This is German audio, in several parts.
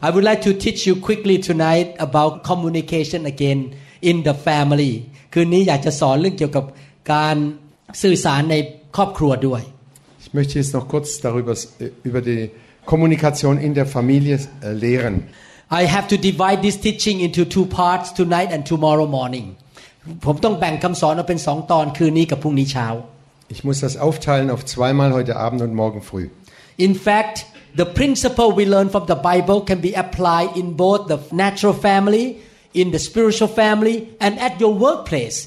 I would like to teach you quickly tonight about communication again in the family คืนนี้อยากจะสอนเรื่องเกี่ยวกับการสื่อสารในครอบครัวด้วย Ich möchte jetzt noch kurz darüber über die Kommunikation in der Familie äh, lehren. I have to divide this teaching into two parts tonight and tomorrow morning ผมต้องแบ่งคำสอนออกเป็นสองตอนคืนนี้กับพรุ่งนี้เช้า Ich muss das aufteilen auf zweimal heute Abend und morgen früh. In fact the principle we learn from the Bible can be applied in both the natural family in the spiritual family and at your workplace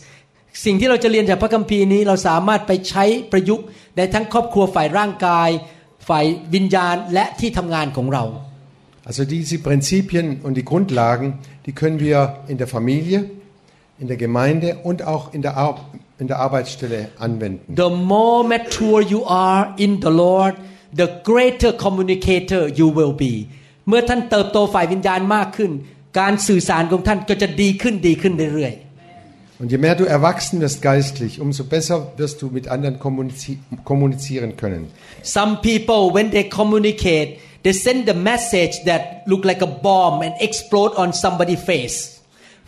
สิ่งที่เราจะเรียนจากพระคัมภีร์นี้เราสามารถไปใช้ประยุกต์ในทั้งครอบครัวฝ่ายร่างกาย ฝ่ายวิญญาณและที่ทำงานของเรา Also diese Prinzipien und die Grundlagen, die können wir in der Familie, in der Gemeinde und auch in der, Ar in der Arbeitsstelle anwenden. The more mature you are in the Lord the greater communicator you will be เมื่อท่านเติบโตฝ่ายวิญญาณมากขึ้น การสื่อสารของท่านก็จะดีขึ้นดีขึ้นเรื่อยๆ Und je mehr du erwachsen wirst geistlich, umso besser wirst du mit anderen kommunizi kommunizieren können. Some people when they communicate they send the message that look like a bomb and explode on somebody's face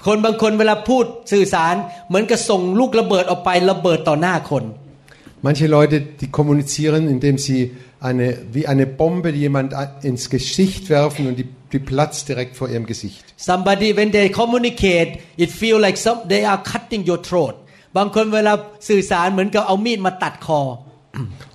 คนบางคนเวลาพูดสื่อสารเหมือนกับส่งลูกระเบิดออกไประเบิดต่อหน้าคน Manche Leute, die kommunizieren, indem sie eine, wie eine Bombe jemand ins Gesicht werfen und die, die platzt direkt vor ihrem Gesicht. Somebody when they communicate it feel like some, they are cutting your throat บางคนเวลาสื่อสารเหมือนกับเอามีดมาตัดคอ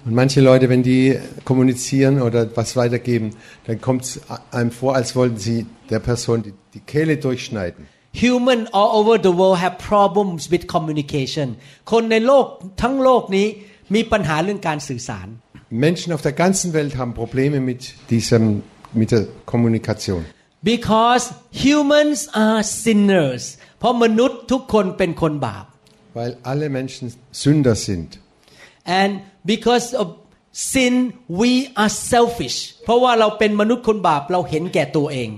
Und manche Leute, wenn die kommunizieren oder was weitergeben, dann kommt es einem vor, als wollten sie der Person die, die Kehle durchschneiden. Human all over the world have problems with communication คนในโลกทั้งโลกนี้ มีปัญหาเรื่องการสื่อสาร Menschen auf der ganzen Welt haben Probleme mit diesem mit der Kommunikation. Because humans are sinners เพราะมนุษย์ทุกคนเป็นคนบาป Weil alle Menschen Sünder sind. and because of sin we are selfish เพราะว่าเราเป็นมนุษย์คนบาปเราเห็นแก่ตัวเอง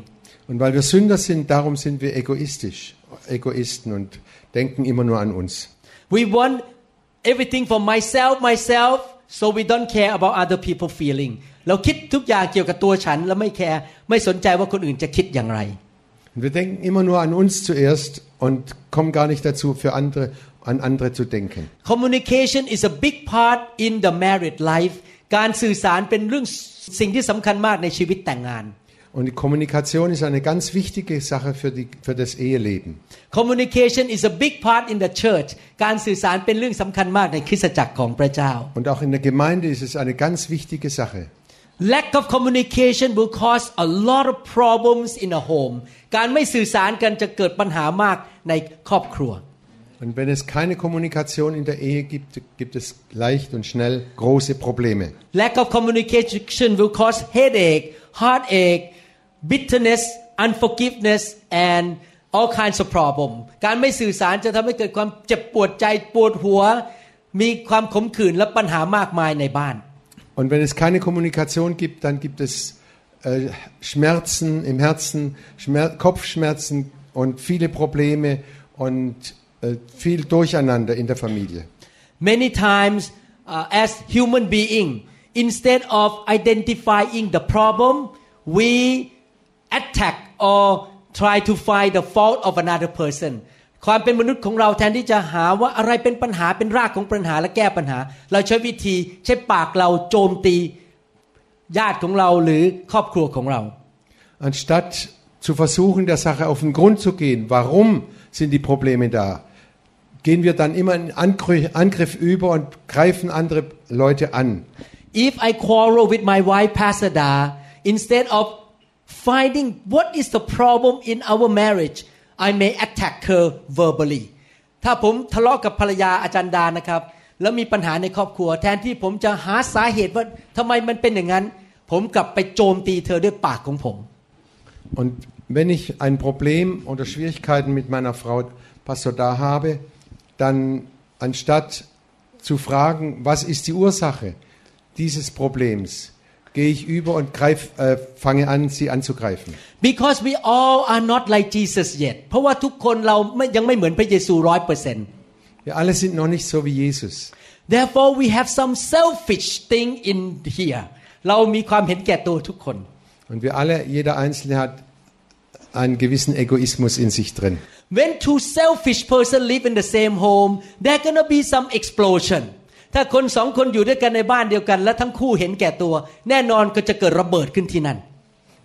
Und weil wir Sünder sind, darum sind wir egoistisch, Egoisten und denken immer nur an uns. we want everything for myself myself so we don't care about other people feeling เราคิดทุกอย่างเกี่ยวกับตัวฉันแล้วไม่แคร์ไม่สนใจว่าคนอื่นจะคิดอย่างไร Und wir denken immer nur an uns zuerst und kommen gar nicht dazu, für andere, an andere zu denken. communication is a big part in the married life การสื่อสารเป็นเรื่องสิ่งที่สำคัญมากในชีวิตแต่งงาน Und die Kommunikation ist eine ganz wichtige Sache für, die, für das Eheleben. communication is a big part in the church การสื่อสารเป็นเรื่องสำคัญมากในคริสตจักรของพระเจ้า Und auch in der Gemeinde ist es eine ganz wichtige Sache. lack of communication will cause a lot of problems in a home การไม่สื่อสารกันจะเกิดปัญหามากในครอบครัว Und wenn es keine Kommunikation in der Ehe gibt, gibt es leicht und schnell große Probleme. lack of communication will cause headache heartache bitterness unforgiveness and all kinds of problem การไม่สื่อสารจะทำให้เกิดความเจ็บปวดใจปวดหัว มีความขมขื่นและปัญหามากมายในบ้าน Und wenn es keine Kommunikation gibt, dann gibt es äh, Schmerzen im Herzen, Schmer Kopfschmerzen und viele Probleme und äh, viel Durcheinander in der Familie. many times uh, as human being instead of identifying the problem we attack or try to find the fault of another person ความเป็นมนุษย์ของเราแทนที่จะหาว่าอะไรเป็นปัญหาเป็นรากของปัญหาและแก้ปัญหา เราใช้วิธีใช้ปากเราโจมตีญาติของเราหรือครอบครัวของเรา Anstatt zu versuchen, der Sache auf den Grund zu gehen, warum sind die Probleme da, gehen wir dann immer in Angriff, Angriff über und greifen andere Leute an. if I quarrel with my wife Pastor Da instead of finding what is the problem in our marriage I may attack her verbally ถ้าผมทะเลาะกับภรรยาอาจารย์ดานะครับ แล้วมีปัญหาในครอบครัว แทนที่ผมจะหาสาเหตุว่าทำไมมันเป็นอย่างนั้น ผมกลับไปโจมตีเธอด้วยปากของผม Und wenn ich ein Problem oder Schwierigkeiten mit meiner Frau Pastor da habe, dann anstatt zu fragen, was ist die Ursache dieses Problems, gehe ich über und greif, äh, fange an, sie anzugreifen. because we all are not like Jesus yet เพราะว่าทุกคนเราไม่ยังไม่เหมือนพระเยซูร้อยเปอร์เซ็นต์ Wir alle sind noch nicht so wie Jesus. therefore we have some selfish thing in here เรามีความเห็นแก่ตัวทุกคน Und wir alle, jeder Einzelne hat einen gewissen Egoismus in sich drin. when two selfish person live in the same home there gonna be some explosion ถ้าคนสองคนอยู่ด้วยกันในบ้านเดียวกัน และทั้งคู่เห็นแก่ตัว แน่นอนก็จะเกิดระเบิดขึ้นที่นั่น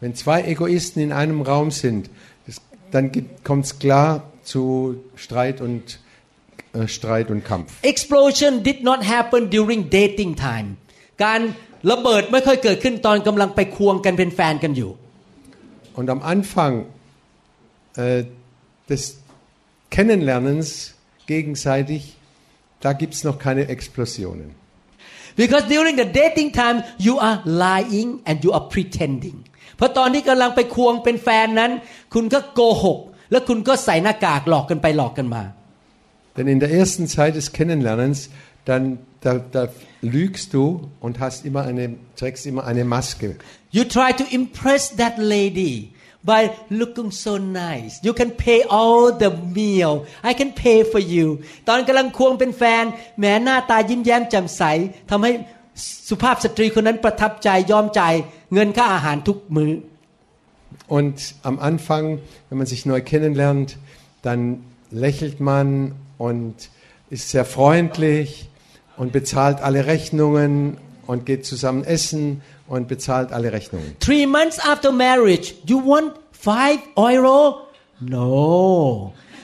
Wenn zwei Egoisten in einem Raum sind, das, dann kommt es klar zu Streit und äh, Streit und Kampf. explosion did not happen during dating time การระเบิดไม่ค่อยเกิดขึ้นตอนกำลังไปควงกันเป็นแฟนกันอยู่ Und am Anfang äh, des Kennenlernens gegenseitig, da gibt es noch keine Explosionen. because during the dating time you are lying and you are pretending เพราะตอนที่กำลังไปควงเป็นแฟนนั้น คุณก็โกหก แล้วคุณก็ใส่หน้ากากหลอกกันไปหลอกกันมา Denn in der ersten Zeit des Kennenlernens, dann da, da lügst du und hast immer eine, trägst immer eine Maske. you try to impress that lady by looking so nice you can pay all the meal I can pay for you ตอนกำลังควงเป็นแฟนแหมหน้าตายิ้มแย้มแจ่มใสทำให้สุภาพสตรีคนนั้นประทับใจยอมจ่ายเงินค่าอาหารทุกมื้อ Und am Anfang, wenn man sich neu kennenlernt, dann lächelt man und ist sehr freundlich und bezahlt alle Rechnungen und geht zusammen essen und bezahlt alle Rechnungen. three months after marriage you want five euro no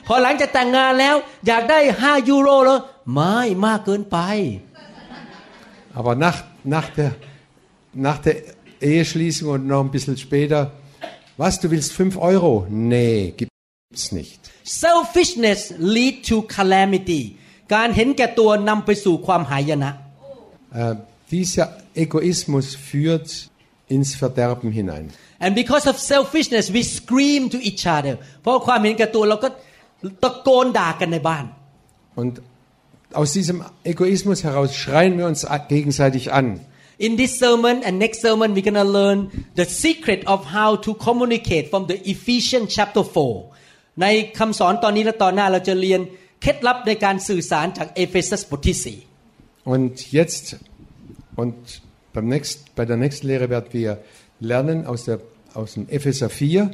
พอหลังจากแต่งงานแล้ว อยากได้ห้ายูโรแล้วไม่มากเกินไป Aber nach, nach, der, nach der Eheschließung und noch ein bisschen später, was, du willst 5 Euro? Nee, gibt's nicht. selfishness lead to calamity การเห็นแก่ตัวนำไปสู่ความหายนะ Äh, dieser Egoismus führt ins Verderben hinein. and because of selfishness we scream to each other เพราะความเห็นแก่ตัวเราก็ตะโกนด่ากันในบ้าน Und aus diesem Egoismus heraus schreien wir uns gegenseitig an. In this sermon and next sermon we're gonna learn the secret of how to communicate from the Ephesians chapter 4 ในคำสอนตอนนี้และตอนหน้าเราจะเรียนเคล็ดลับในการสื่อสารจากเอเฟซัสบทที่ Und jetzt und beim nächst, bei der nächsten Lehre werden wir lernen aus, der, aus dem Epheser 4,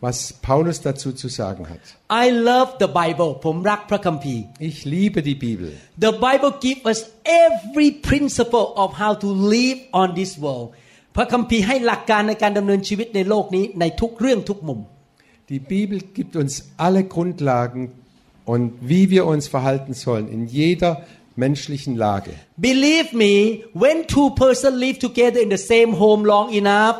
was Paulus dazu zu sagen hat. 4 I love the Bible ผมรักพระคัมภีร์ Ich liebe die Bibel. The Bible gives us every principle of how to live on this world พระคัมภีร์ให้หลักการในการดำเนินชีวิตในโลกนี้ในทุกเรื่องทุกมุม Die Bibel gibt uns alle Grundlagen und wie wir uns verhalten sollen in jeder menschlichen Lage. Believe me when two person live together in the same home long enough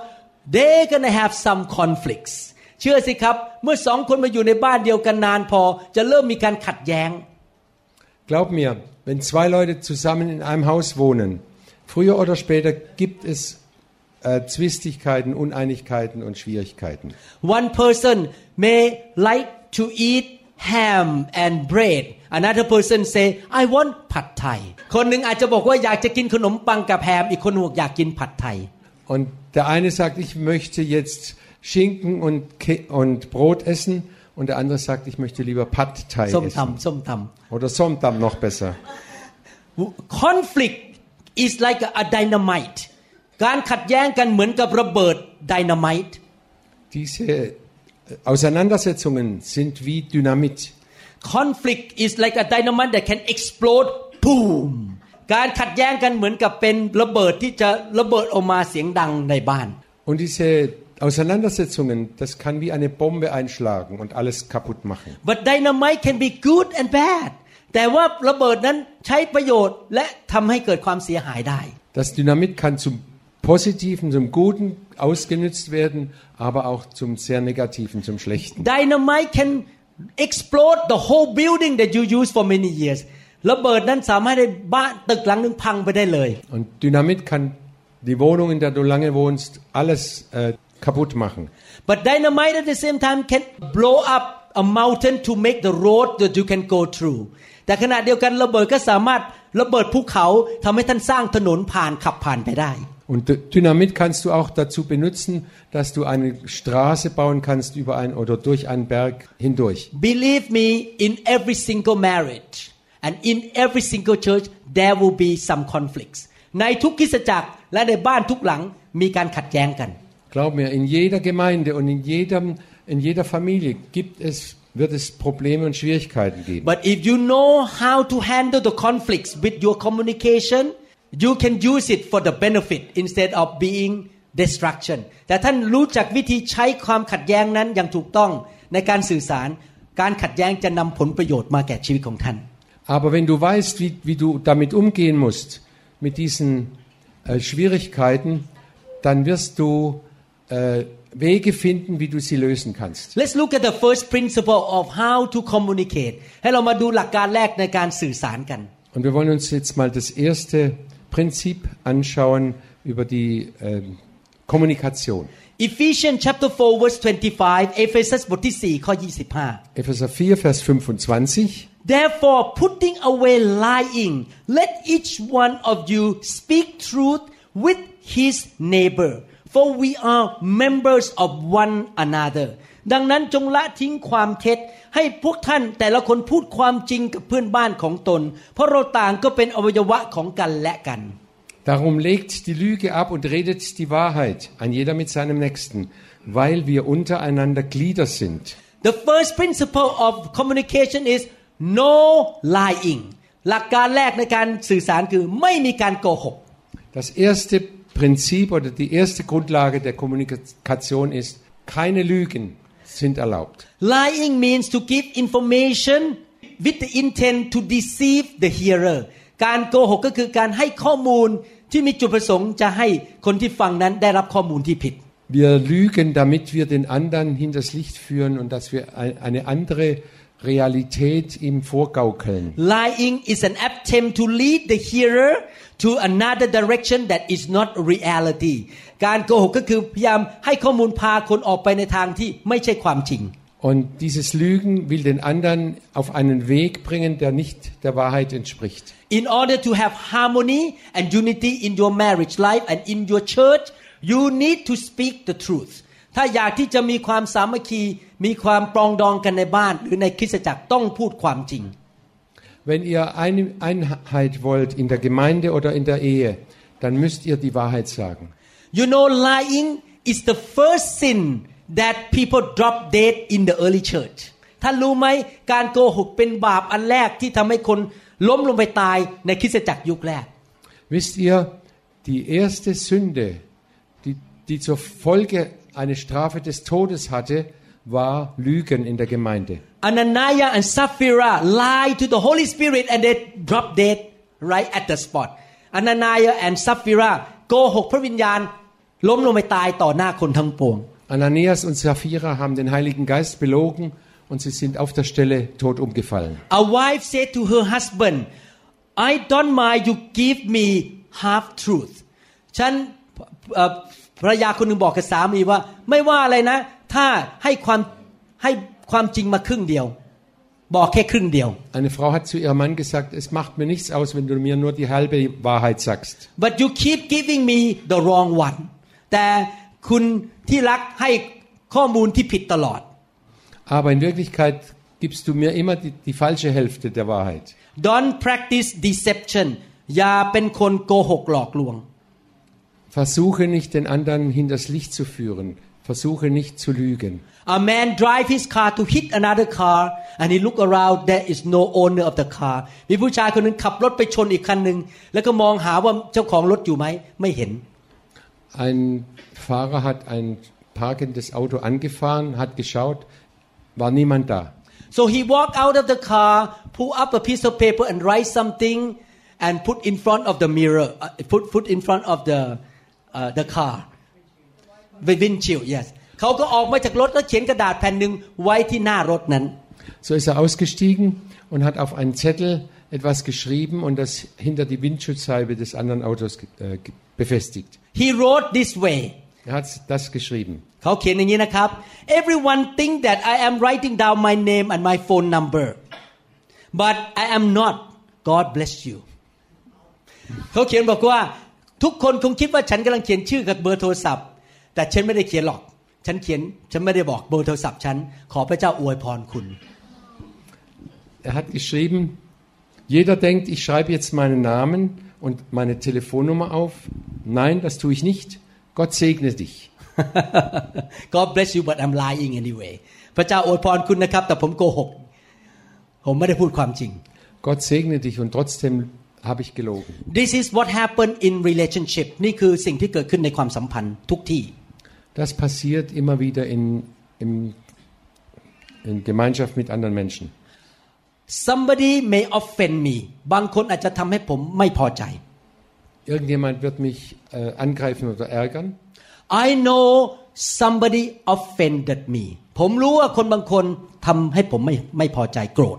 they're gonna have some conflicts เชื่อสิครับ เมื่อสองคนมาอยู่ในบ้านเดียวกันนานพอ จะเริ่มมีการขัดแย้ง Glaub mir, wenn zwei Leute zusammen in einem Haus wohnen, früher oder später gibt es äh, Zwistigkeiten, Uneinigkeiten und Schwierigkeiten. One person may like to eat ham and bread another person say I want ผัดไทย คนหนึ่งอาจจะบอกว่าอยากจะกินขนมปังกับแฮม อีกคนหนึ่งบอกอยากกินผัดไทย Und der eine sagt, ich möchte jetzt Schinken und, Ke und Brot essen und der andere sagt, ich möchte lieber Pad Thai ส้ม essen. ตำส้มต Oder Somtam noch besser. ำ conflict is like a dynamite การขัดแย้งกันเหมือนกับระเบิด dynamite Diese äh, Auseinandersetzungen sind wie Dynamit. conflict is like a dynamite that can explode boom การขัดแย้งกันเหมือนกับเป็นระเบิดที่จะระเบิดออกมาเสียงดังในบ้าน Und diese Auseinandersetzungen, das kann wie eine Bombe einschlagen und alles kaputt machen. but dynamite can be good and bad แต่ว่าระเบิดนั้นใช้ประโยชน์และทำให้เกิดความเสียหายได้ Das Dynamit kann zum Positiven, zum Guten ausgenutzt werden, aber auch zum sehr Negativen, zum Schlechten. dynamite can explode the whole building that you use for many years ระเบิดนั้นสามารถให้บ้านตึกหลังหนึงพังไปได้เลย Und Dynamit kann die Wohnung, in der du lange wohnst, alles äh, kaputt machen. but dynamite at the same time can blow up a mountain to make the road that you can go through แต่ขณะเดียวกันระเบิดก็สามารถระเบิดภูเขาทำให้ท่านสร้างถนนผ่านขับผ่านไปได้ Und D- Dynamit kannst du auch dazu benutzen, dass du eine Straße bauen kannst über ein oder durch einen Berg hindurch. Believe me, in every single marriage and in every single church there will be some conflicts ในทุกคริสตจักรและในบ้านทุกหลังมีการขัดแย้งกัน Glaub mir, in jeder Gemeinde und in, jedem, in jeder Familie gibt es, wird es Probleme und Schwierigkeiten geben. But if you know how to handle the conflicts with your communication, you can use it for the benefit instead of being destruction. แต่ท่านรู้จักวิธีใช้ความขัดแย้งนั้นอย่างถูกต้องในการสื่อสาร การขัดแย้งจะนำผลประโยชน์มาแก่ชีวิตของท่าน Aber wenn du weißt, wie, wie du damit umgehen musst, mit diesen äh, Schwierigkeiten, dann wirst du äh, Wege finden, wie du sie lösen kannst. Let's look at the first principle of how to communicate ให้เรามาดูหลักการแรกในการสื่อสารกัน Und wir wollen uns jetzt mal das erste Prinzip anschauen über die ähm, Kommunikation. Ephesians chapter 4 verse 25 เอเฟซัสบทที่4ข้อ25 Epheser 4, Vers 25. Therefore, putting away lying, let each one of you speak truth with his neighbor, for we are members of one another. ดังนั้นจงละทิ้งความเท็จ ให้พวกท่านแต่ละคนพูดความจริงกับเพื่อนบ้านของตน เพราะเราต่างก็เป็นอวัยวะของกันและกัน Darum legt die Lüge ab und redet die Wahrheit, ein jeder mit seinem Nächsten, weil wir untereinander Glieder sind. The first principle of communication is no lying หลักการแรกในการสื่อสารคือไม่มีการโกหก Das erste Prinzip oder die erste Grundlage der Kommunikation ist, keine Lügen sind erlaubt. Lying means to give information with the intent to deceive the hearer การโกหกก็คือการให้ข้อมูลที่มีจุดประสงค์จะให้คนที่ฟังนั้นได้รับข้อมูลที่ผิด Wir lügen, damit wir den anderen hinters Licht führen und dass wir ein- eine andere Realität ihm vorgaukeln. Lying is an attempt to lead the hearer to another direction that is not reality การโกหกก็คือพยายามให้ข้อมูลพาคนออกไปในทางที่ไม่ใช่ความจริง Und dieses Lügen will den anderen auf einen Weg bringen, der nicht der Wahrheit entspricht. In order to have harmony and unity in your marriage life and in your church, you need to speak the truth. ถ้าอยากที่จะมีความสามัคคี มีความปรองดองกันในบ้านหรือในคริสตจักรต้องพูดความจริง Wenn ihr eine Einheit wollt in der Gemeinde oder in der Ehe, dann müsst ihr die Wahrheit sagen. You know lying is the first sin that people drop dead in the early church ท่านรู้ไหมการโกหกเป็นบาปอันแรกที่ทำให้คนล้มลงไปตายในคริสตจักรยุคแรก Wisst ihr, die erste Sünde, die, die zur Folge eine Strafe des Todes hatte, war Lügen in der Gemeinde. Ananias and Sapphira lied to the Holy Spirit and they dropped dead right at the spot. Ananias and Sapphira โกหกพระวิญญาณ ล้มลงไปตายต่อหน้าคนทั้งปวง Ananias und Sapphira haben den Heiligen Geist belogen und sie sind auf der Stelle tot umgefallen. A wife said to her husband I don't mind you give me half truth ฉันเอ่อภรรยาคนหนึ่งบอกกับสามีว่า ไม่ว่าอะไรนะ ถ้าให้ความให้ความจริงมาครึ่งเดียว บอกแค่ครึ่งเดียว Eine Frau hat zu ihrem Mann gesagt, es macht mir nichts aus, wenn du mir nur die halbe Wahrheit sagst. but you keep giving me the wrong one แต่คุณที่รักให้ข้อมูลที่ผิดตลอด Aber in Wirklichkeit gibst du mir immer die, die falsche Hälfte der Wahrheit. don't practice deception อย่าเป็นคนโกหกหลอกลวง Versuche nicht, den anderen hinters Licht zu führen. Versuche nicht zu lügen. A man drive his car to hit another car and he look around there is no owner of the car มีผู้ชายคนหนึ่งขับรถไปชนอีกคันหนึ่งแล้วก็มองหาว่าเจ้าของรถอยู่ไหมไม่เห็น Ein Fahrer hat ein parkendes Auto angefahren, hat geschaut, war niemand da. so he walk out of the car pull up a piece of paper and write something and put in front of the mirror uh, put put in front of the uh, the car the windshield yes เขาก็ออกมาจากรถแล้วเขียนกระดาษแผ่นหนึ่งไว้ที่หน้ารถนั้น So ist er ausgestiegen und hat auf einen Zettel etwas geschrieben und das hinter die Windschutzscheibe des anderen Autos ge- äh, ge- befestigt. He wrote this way. Er hat das geschrieben. เขาเขียนอย่างนี้นะครับ everyone think that I am writing down my name and my phone number but I am not God bless you เขาเขียนบอกว่า ทุกคนคงคิดว่าฉันกำลังเขียนชื่อกับเบอร์โทรศัพท์ แต่ฉันไม่ได้เขียนหรอก ฉันเขียน ฉันไม่ได้บอกเบอร์โทรศัพท์ฉัน ขอพระเจ้าอวยพรคุณ Er hat geschrieben, jeder denkt, ich schreibe jetzt meinen Namen und meine Telefonnummer auf. Nein, das tue ich nicht. Gott segne dich. God bless you but I'm lying anyway พระเจ้าอวยพรคุณนะครับ แต่ผมโกหก ผมไม่ได้พูดความจริง Gott segne dich und trotzdem habe ich gelogen. This is what happened in relationship นี่คือสิ่งที่เกิดขึ้นในความสัมพันธ์ทุกที่ Das passiert immer wieder in, in, in Gemeinschaft mit anderen Menschen. somebody may offend me บางคนอาจจะทำให้ผมไม่พอใจ Irgendjemand wird mich äh, angreifen oder ärgern. I know somebody offended me ผมรู้ว่าคนบางคนทำให้ผมไม่ไม่พอใจโกรธ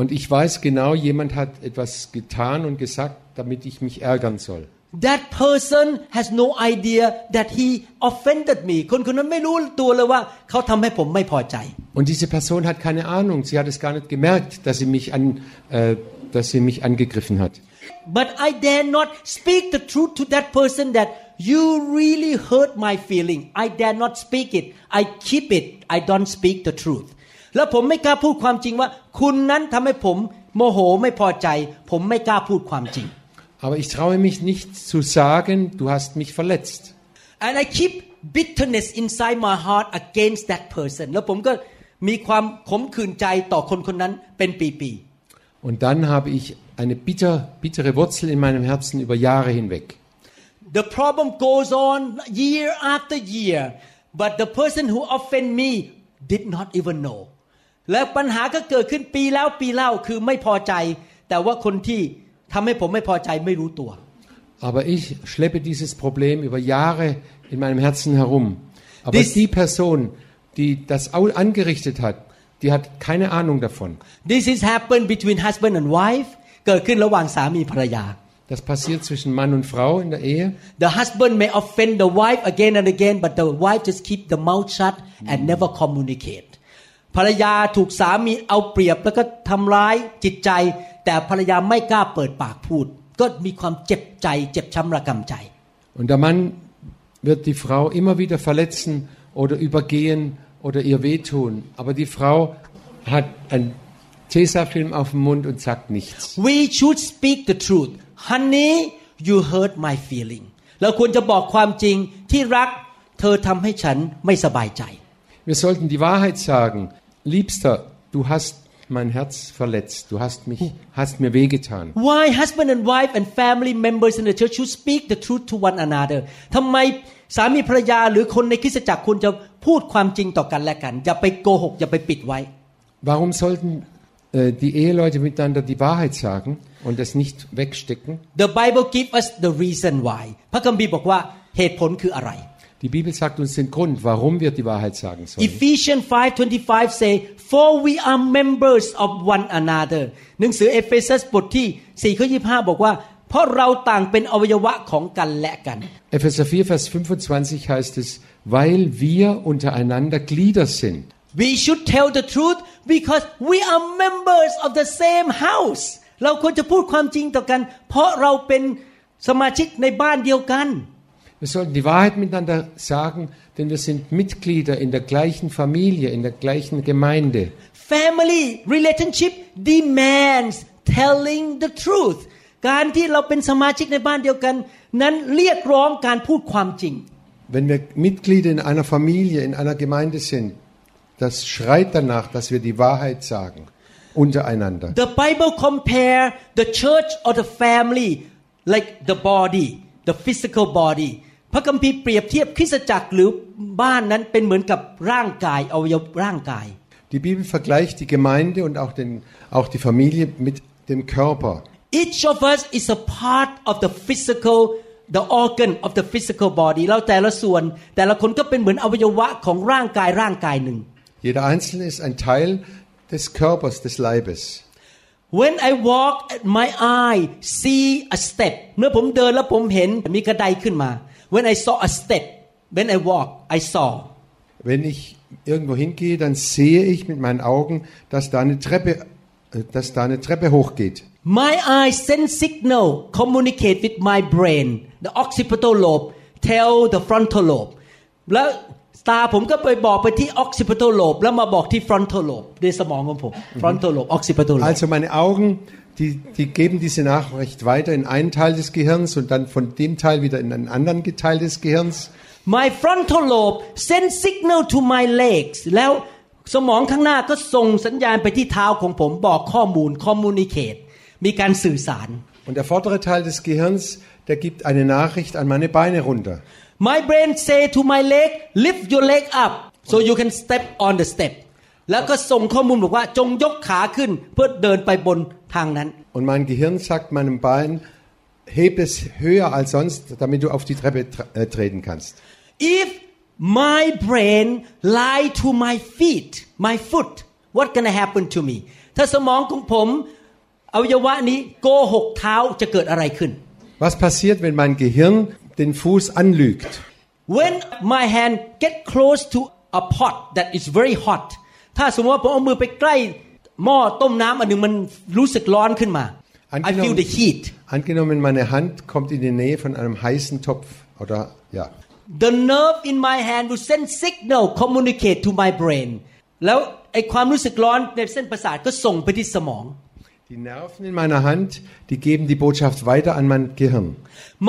Und ich weiß genau, jemand hat etwas getan und gesagt, damit ich mich ärgern soll. That person has no idea that he offended me คนคนนั้นไม่รู้ตัวเลยว่าเขาทำให้ผมไม่พอใจ Und diese Person hat keine Ahnung, sie hat es gar nicht gemerkt, dass sie mich, an, äh, dass sie mich angegriffen hat. but I dare not speak the truth to that person that you really hurt my feeling I dare not speak it I keep it I don't speak the truth แล้วผมไม่กล้าพูดความจริงว่า คุณนั้นทำให้ผมโมโหไม่พอใจ ผมไม่กล้าพูดความจริง Aber ich traue mich nicht zu sagen, du hast mich verletzt. and I keep bitterness inside my heart against that person แล้วผมก็มีความขมขื่นใจต่อคนคนนั้นเป็นปีๆ Und dann habe ich eine bitter, bittere Wurzel in meinem Herzen über Jahre hinweg. The problem goes on year after year, but the person who offend me did not even know. และปัญหาก็เกิดขึ้นปีแล้วปีเล่าคือไม่พอใจ แต่ว่าคนที่ ทำให้ผมไม่พอใจไม่รู้ตัว Aber ich schleppe dieses Problem über Jahre in meinem Herzen herum. Aber Dies- die Person, die das au- angerichtet hat, die hat keine Ahnung davon. This is happened between husband and wife เกิดขึ้นระหว่างสามีภรรยา Das passiert zwischen Mann und Frau in der Ehe. The husband may offend the wife again and again but the wife just keep the mouth shut and never communicate ภรรยาถูกสามีเอาเปรียบแล้วก็ทำร้ายจิตใจ แต่ภรรยาไม่กล้าเปิดปากพูด ก็มีความเจ็บใจ เจ็บช้ำระกำใจ Und der Mann wird die Frau immer wieder verletzen oder übergehen oder ihr wehtun. Aber die Frau hat ein Tesafilm auf dem Mund und sagt nichts. We should speak the truth honey you hurt my feeling เราควรจะบอกความจริงที่รักเธอทำให้ฉันไม่สบายใจ Wir sollten die Wahrheit sagen. Liebster, du hast mein Herz verletzt. Du hast mich, hast mir wehgetan. Why husband and wife and family members in the church should speak the truth to one another ทำไมสามีภรรยาหรือคนในคริสตจักรควรจะพูดความจริงต่อกันและกัน อย่าไปโกหก อย่าไปปิดไว้ Warum sollten äh, die Eheleute miteinander die Wahrheit sagen und es nicht wegstecken? The Bible give us the reason why พระคัมภีร์บอกว่าเหตุผลคืออะไร Die Bibel sagt uns den Grund, warum wir die Wahrheit sagen sollen. Ephesians 5:25 say for we are members of one another หนังสือเอเฟซัสบทที่4ข้อ25 บอกว่า เพราะเราต่างเป็นอวัยวะของกันและกัน Epheser 4, Vers 25 heißt es, weil wir untereinander Glieder sind. We should tell the truth because we are members of the same house เราควรจะพูดความจริงต่อกัน เพราะเราเป็นสมาชิกในบ้านเดียวกัน Wir sollten die Wahrheit miteinander sagen, denn wir sind Mitglieder in der gleichen Familie, in der gleichen Gemeinde. Family relationship demands telling the truth การที่เราเป็นสมาชิกในบ้านเดียวกัน นั้นเรียกร้องการพูดความจริง Wenn wir Mitglieder in einer Familie, in einer Gemeinde sind, das schreit danach, dass wir die Wahrheit sagen, untereinander. The Bible compare the church or the family like the body the physical body พระคัมภีร์เปรียบเทียบคริสตจักรหรือบ้านนั้นเป็นเหมือนกับร่างกายอวัยวะร่างกาย Die Bibel vergleicht die Gemeinde und auch, den, auch die Familie mit dem Körper. Each of us is a part of the physical the organ of the physical body เราแต่ละส่วน แต่ละคนก็เป็นเหมือนอวัยวะของร่างกายร่างกายหนึ่ง Jeder Einzelne ist ein Teil des Körpers, des Leibes. When I walk my eye see a step เมื่อผมเดินแล้วผมเห็นมีกระไดขึ้นมา When I saw a step when I walk I saw Wenn ich irgendwo hingehe, dann sehe ich mit meinen Augen, dass da eine Treppe, äh, dass da eine Treppe hochgeht. My eye send signal communicate with my brain the occipital lobe tell the frontal lobe แล้วตาผมก็ไปบอกไปที่ occipital lobe แล้วมาบอกที่ frontal lobe ในสมองของผม frontal lobe occipital lobe Also meine Augen, die, die geben diese Nachricht weiter in einen Teil des Gehirns und dann von dem Teil wieder in einen anderen Teil des Gehirns. my frontal lobe send signal to my legs แล้วสมองข้างหน้าก็ส่งสัญญาณไปที่เท้าของผมบอกข้อมูล communicate มีการสื่อสาร Und der vordere Teil des Gehirns, der gibt eine Nachricht an meine Beine runter. My brain say to my leg lift your leg up so you can step on the step แล้วก็ส่งข้อมูลบอกว่าจงยกขาขึ้นเพื่อเดินไปบน ทางนั้น Und mein Gehirn sagt meinem Bein, heb es höher als sonst, damit du auf die Treppe tre äh, treten kannst. if my brain lie to my feet my foot what gonna happen to me ถ้าสมองของผมอวัยวะนี้โกหกเท้าจะเกิดอะไรขึ้น Was passiert, wenn mein Gehirn den Fuß anlügt? when my hand get close to a pot that is very hot ถ้าสมมติว่าผมเอามือไปใกล้ หม้อต้มน้ำอันหนึ่งมันรู้สึกร้อนขึ้นมา I feel the heat angenommen, meine Hand kommt in die Nähe von einem heißen Topf oder ja. the nerve in my hand will send signal communicate to my brain แล้วไอความรู้สึกร้อนในเส้นประสาทก็ส่งไปที่สมอง Die Nerven in meiner Hand, die geben die Botschaft weiter an mein Gehirn.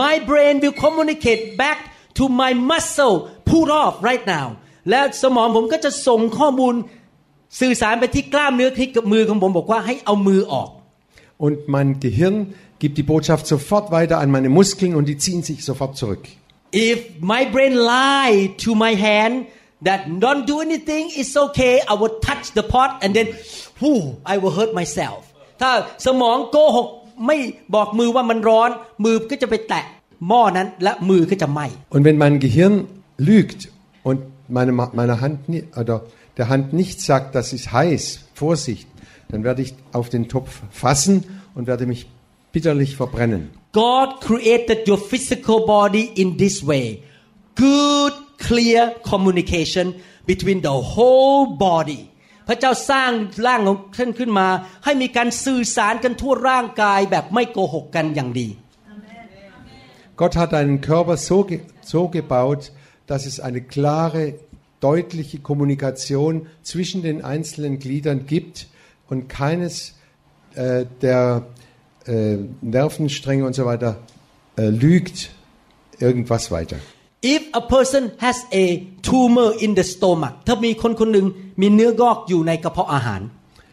my brain will communicate back to my muscle pull off right now แล้วสมองผมก็จะส่งข้อมูล สื่อสารไปที่กล้ามเนื้อที่กับมือของผมบอกว่าให้เอามือออก Und mein Gehirn gibt die Botschaft sofort weiter an meine Muskeln und die ziehen sich sofort zurück. if my brain lie to my hand that don't do anything it's okay I will touch the pot and then whew, I will hurt myself ถ้าสมองโกหกไม่บอกมือว่ามันร้อน มือก็จะไปแตะหม้อนั้นและมือก็จะไหม้ Und wenn mein Gehirn lügt und meine, Ma- meine Hand ni- oder der Hand nicht sagt, das ist heiß, Vorsicht, dann werde ich auf den Topf fassen und werde mich bitterlich verbrennen. God created your physical body in this way good clear communication between the whole body พระเจ้าสร้างร่างของท่านขึ้นมา ให้มีการสื่อสารกันทั่วร่างกายแบบไม่โกหกกันอย่างดี Gott hat einen Körper so, ge so gebaut, dass es eine klare, deutliche Kommunikation zwischen den einzelnen Gliedern gibt und keines äh, der äh, Nervenstränge und so weiter äh, lügt irgendwas weiter. if a person has a tumor in the stomach ถ้ามีคนคนหนึ่งมีเนื้องอกอยู่ในกระเพาะอาหาร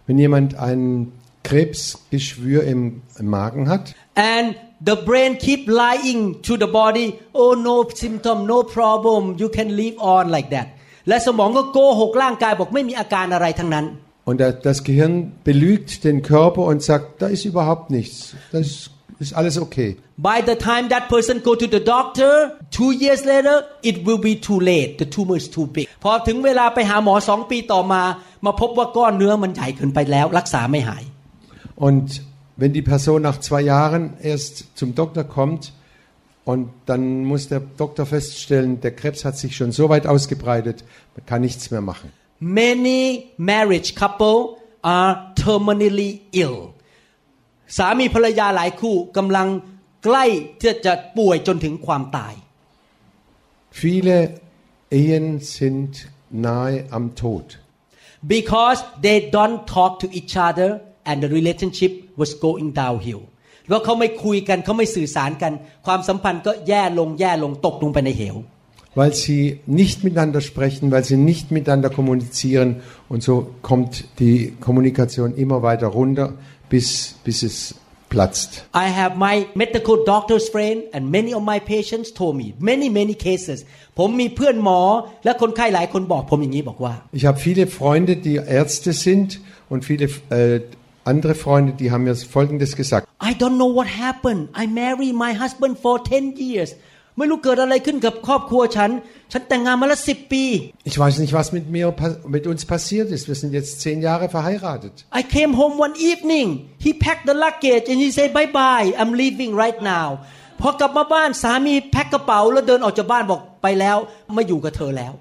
Wenn jemand ein Krebsgeschwür im, im Magen hat and the brain keep lying to the body oh no symptom no problem you can live on like that และสมองก็โกหกร่างกายบอกไม่มีอาการอะไรทั้งนั้น und der, das Gehirn belügt den Körper und sagt, da ist überhaupt nichts, das ist alles okay. by the time that person go to the doctor two years later it will be too late the tumor is too big พอถึงเวลาไปหาหมอสองปีต่อมา มาพบว่าก้อนเนื้อมันใหญ่เกินไปแล้ว รักษาไม่หาย Und wenn die Person nach zwei Jahren erst zum Doktor kommt und dann muss der Doktor feststellen, der Krebs hat sich schon so weit ausgebreitet, man kann nichts mehr machen. many marriage couple are terminally ill สามีภรรยาหลายคู่กำลังใกล้ที่จะป่วยจนถึงความตาย Viele Ehen sind nahe am Tod, because they don't talk to each other and the relationship was going downhill เพราะเขาไม่คุยกันเขาไม่สื่อสารกัน ความสัมพันธ์ก็แย่ลงแย่ลงตกลงไปในเหว weil sie nicht miteinander sprechen, weil sie nicht miteinander kommunizieren und so kommt die Kommunikation immer weiter runter, bis, bis es platzt. I have my medical doctor's friend and many of my patients told me many many cases ผมมีเพื่อนหมอและคนไข้หลายคนบอกผมอย่างนี้บอกว่า Ich habe viele Freunde, die Ärzte sind und viele äh, andere Freunde, die haben mir Folgendes gesagt. I don't know what happened I married my husband for 10 years ไม่รู้เกิดอะไรขึ้นกับครอบครัวฉัน ฉันแต่งงานมาแล้วสิบปี Ich weiß nicht, was mit mir, pa- mit uns passiert ist. Wir sind jetzt zehn Jahre verheiratet. I came home one evening he packed the luggage and he said bye bye I'm leaving right now พอกลับมาบ้านสามีแพ็คกระเป๋าแล้วเดินออกจากบ้านบอกไปแล้วไม่อยู่กับเธอแล้ว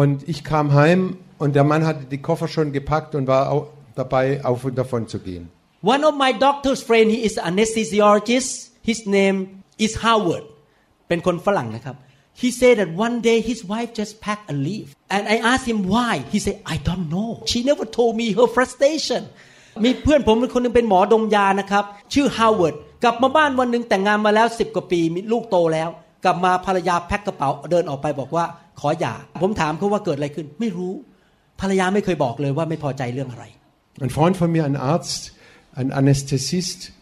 Und ich kam heim und der Mann hatte die Koffer schon gepackt und war au- dabei, auf und davon zu gehen. One of my doctor's friend he is anesthesiologist his name is Howard เป็นคนฝรั่งนะครับ he said that one day his wife just packed a leave and I asked him why he said I don't know she never told me her frustration มีเพื่อนผมเป็นคนหนึงเป็นหมอดมยานะครับ ชื่อ Howard กลับมาบ้านวันหนึ่งแต่งงานมาแล้วสิบกว่าปีมีลูกโตแล้ว กลับมาภรรยาแพ็คกระเป๋าเดินออกไปบอกว่าขอหย่า ผมถามเขาว่าเกิดอะไรขึ้น ไม่รู้ ภรรยาไม่เคยบอกเลยว่าไม่พอใจเรื่องอะไร Ein Freund von mir, ein Arzt, ein Anästhesist,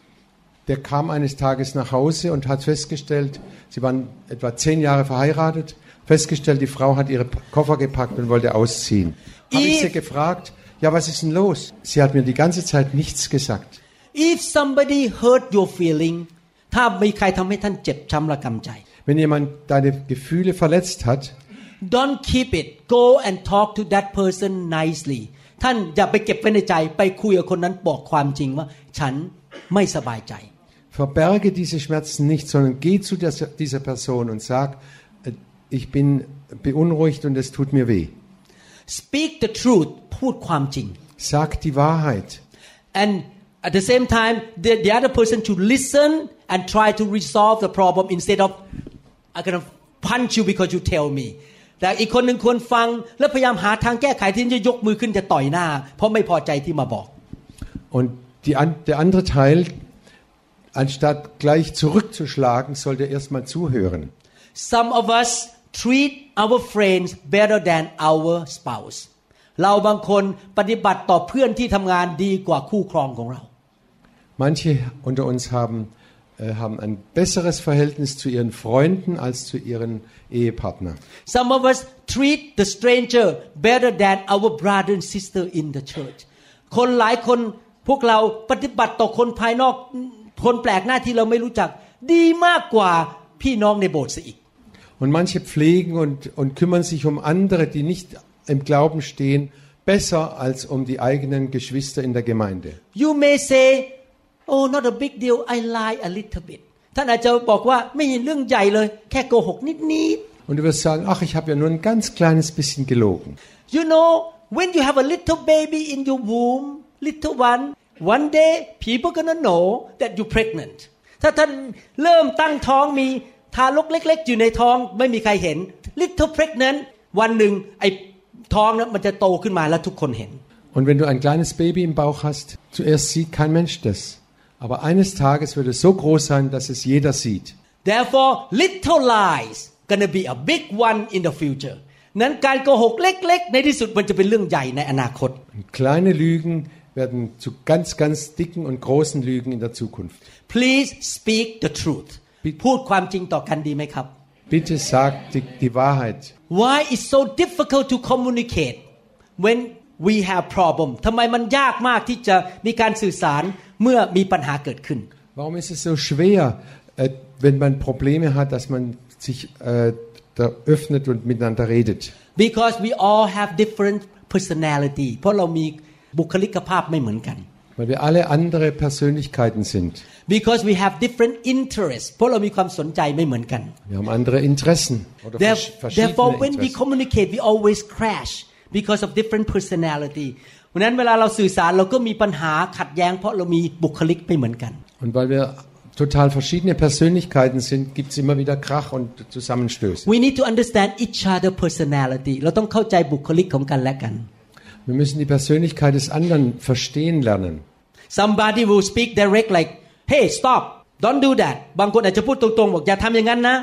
der kam eines Tages nach Hause und hat festgestellt, sie waren etwa zehn Jahre verheiratet, festgestellt, die Frau hat ihre Koffer gepackt und wollte ausziehen. Habe ich If- sie gefragt, ja, was ist denn los? Sie hat mir die ganze Zeit nichts gesagt. if somebody hurt your feeling ถ้ามีใครทำให้ท่านเจ็บช้ำระกำใจ Wenn jemand deine Gefühle verletzt hat, don't keep it go and talk to that person nicely ท่านอย่าไปเก็บไว้ในใจ ไปคุยกับคนนั้นบอกความจริงว่า ฉันไม่สบายใจ verberge diese Schmerzen nicht, sondern geh zu der, dieser Person und sag, äh, ich bin beunruhigt und es tut mir weh. speak the truth พูดความจริง Sag die Wahrheit. and at the same time the, the other person should listen and try to resolve the problem instead of I'm gonna punch you because you tell me แต่อีกคนหนึ่งควรฟัง และพยายามหาทางแก้ไขที่จะยกมือขึ้นจะต่อยหน้า เพราะไม่พอใจที่มาบอก Und die, an- der andere Teil, anstatt gleich zurückzuschlagen, sollte erstmal zuhören. Some of us treat our friends better than our spouse เราบางคนปฏิบัติต่อเพื่อนที่ทำงานดีกว่าคู่ครองของเรา Manche unter uns haben, äh, haben ein besseres Verhältnis zu ihren Freunden als zu ihren Ehepartner. Some of us treat the stranger better than our brother and sister in the church คนหลายคนพวกเราปฏิบัติต่อคนภายนอก คนแปลกหน้าที่เราไม่รู้จัก ดีมากกว่าพี่น้องในโบสถ์ซะอีก Und manche pflegen und, und kümmern sich um andere, die nicht im Glauben stehen, besser als um die eigenen Geschwister in der Gemeinde. You may say oh not a big deal I lie a little bit ท่านอาจจะบอกว่าไม่เห็นเรื่องใหญ่เลย แค่โกหกนิดนิด Und du wirst sagen, ach, ich habe ja nur ein ganz kleines bisschen gelogen. You know when you have a little baby in your womb little one one day people gonna know that you pregnant ถ้าท่านเริ่มตั้งท้องมีทารกเล็ก ๆ อยู่ในท้องไม่มีใครเห็น little pregnant วันหนึ่งไอ้ท้องนั้นมันจะโตขึ้นมาแล้วทุกคนเห็น Und wenn du ein kleines Baby im Bauch hast, zuerst sieht kein Mensch das. Aber eines Tages wird es so groß sein, dass es jeder sieht. Therefore little lies gonna be a big one in the future นั้นการโกหกเล็ก ๆ ในที่สุดมันจะเป็นเรื่องใหญ่ในอนาคต Und kleine Lügen werden zu ganz, ganz dicken und großen Lügen in der Zukunft. Please speak the truth พูดความจริงต่อกันดีไหมครับ Bitte sag die, die Wahrheit. Why it's so difficult to communicate when we have problem ทำไมมันยากมากที่จะมีการสื่อสารเมื่อมีปัญหาเกิดขึ้น Warum ist es so schwer, äh, wenn man Probleme hat, dass man sich äh, da öffnet und miteinander redet? because we all have different personality เพราะเรามีบุคลิกภาพไม่เหมือนกัน Weil wir alle andere Persönlichkeiten sind. because we have different interests เพราะเรามีความสนใจไม่เหมือนกัน Wir haben andere Interessen oder There- vers verschiedene therefore when we Interessen. communicate we always crash Because of different personality เพราะฉะนั้นเวลาเราสื่อสารเราก็มีปัญหาขัดแย้งเพราะเรามีบุคลิกไม่เหมือนกัน Und weil wir total verschiedene Persönlichkeiten sind, gibt es immer wieder Krach und Zusammenstöße. We need to understand each other personality เราต้องเข้าใจบุคลิกของกันและกัน Wir müssen die Persönlichkeit des anderen verstehen lernen. somebody will speak direct like hey stop don't do that บางคนอาจจะพูดตรงๆบอกอย่าทำอย่างนั้นนะ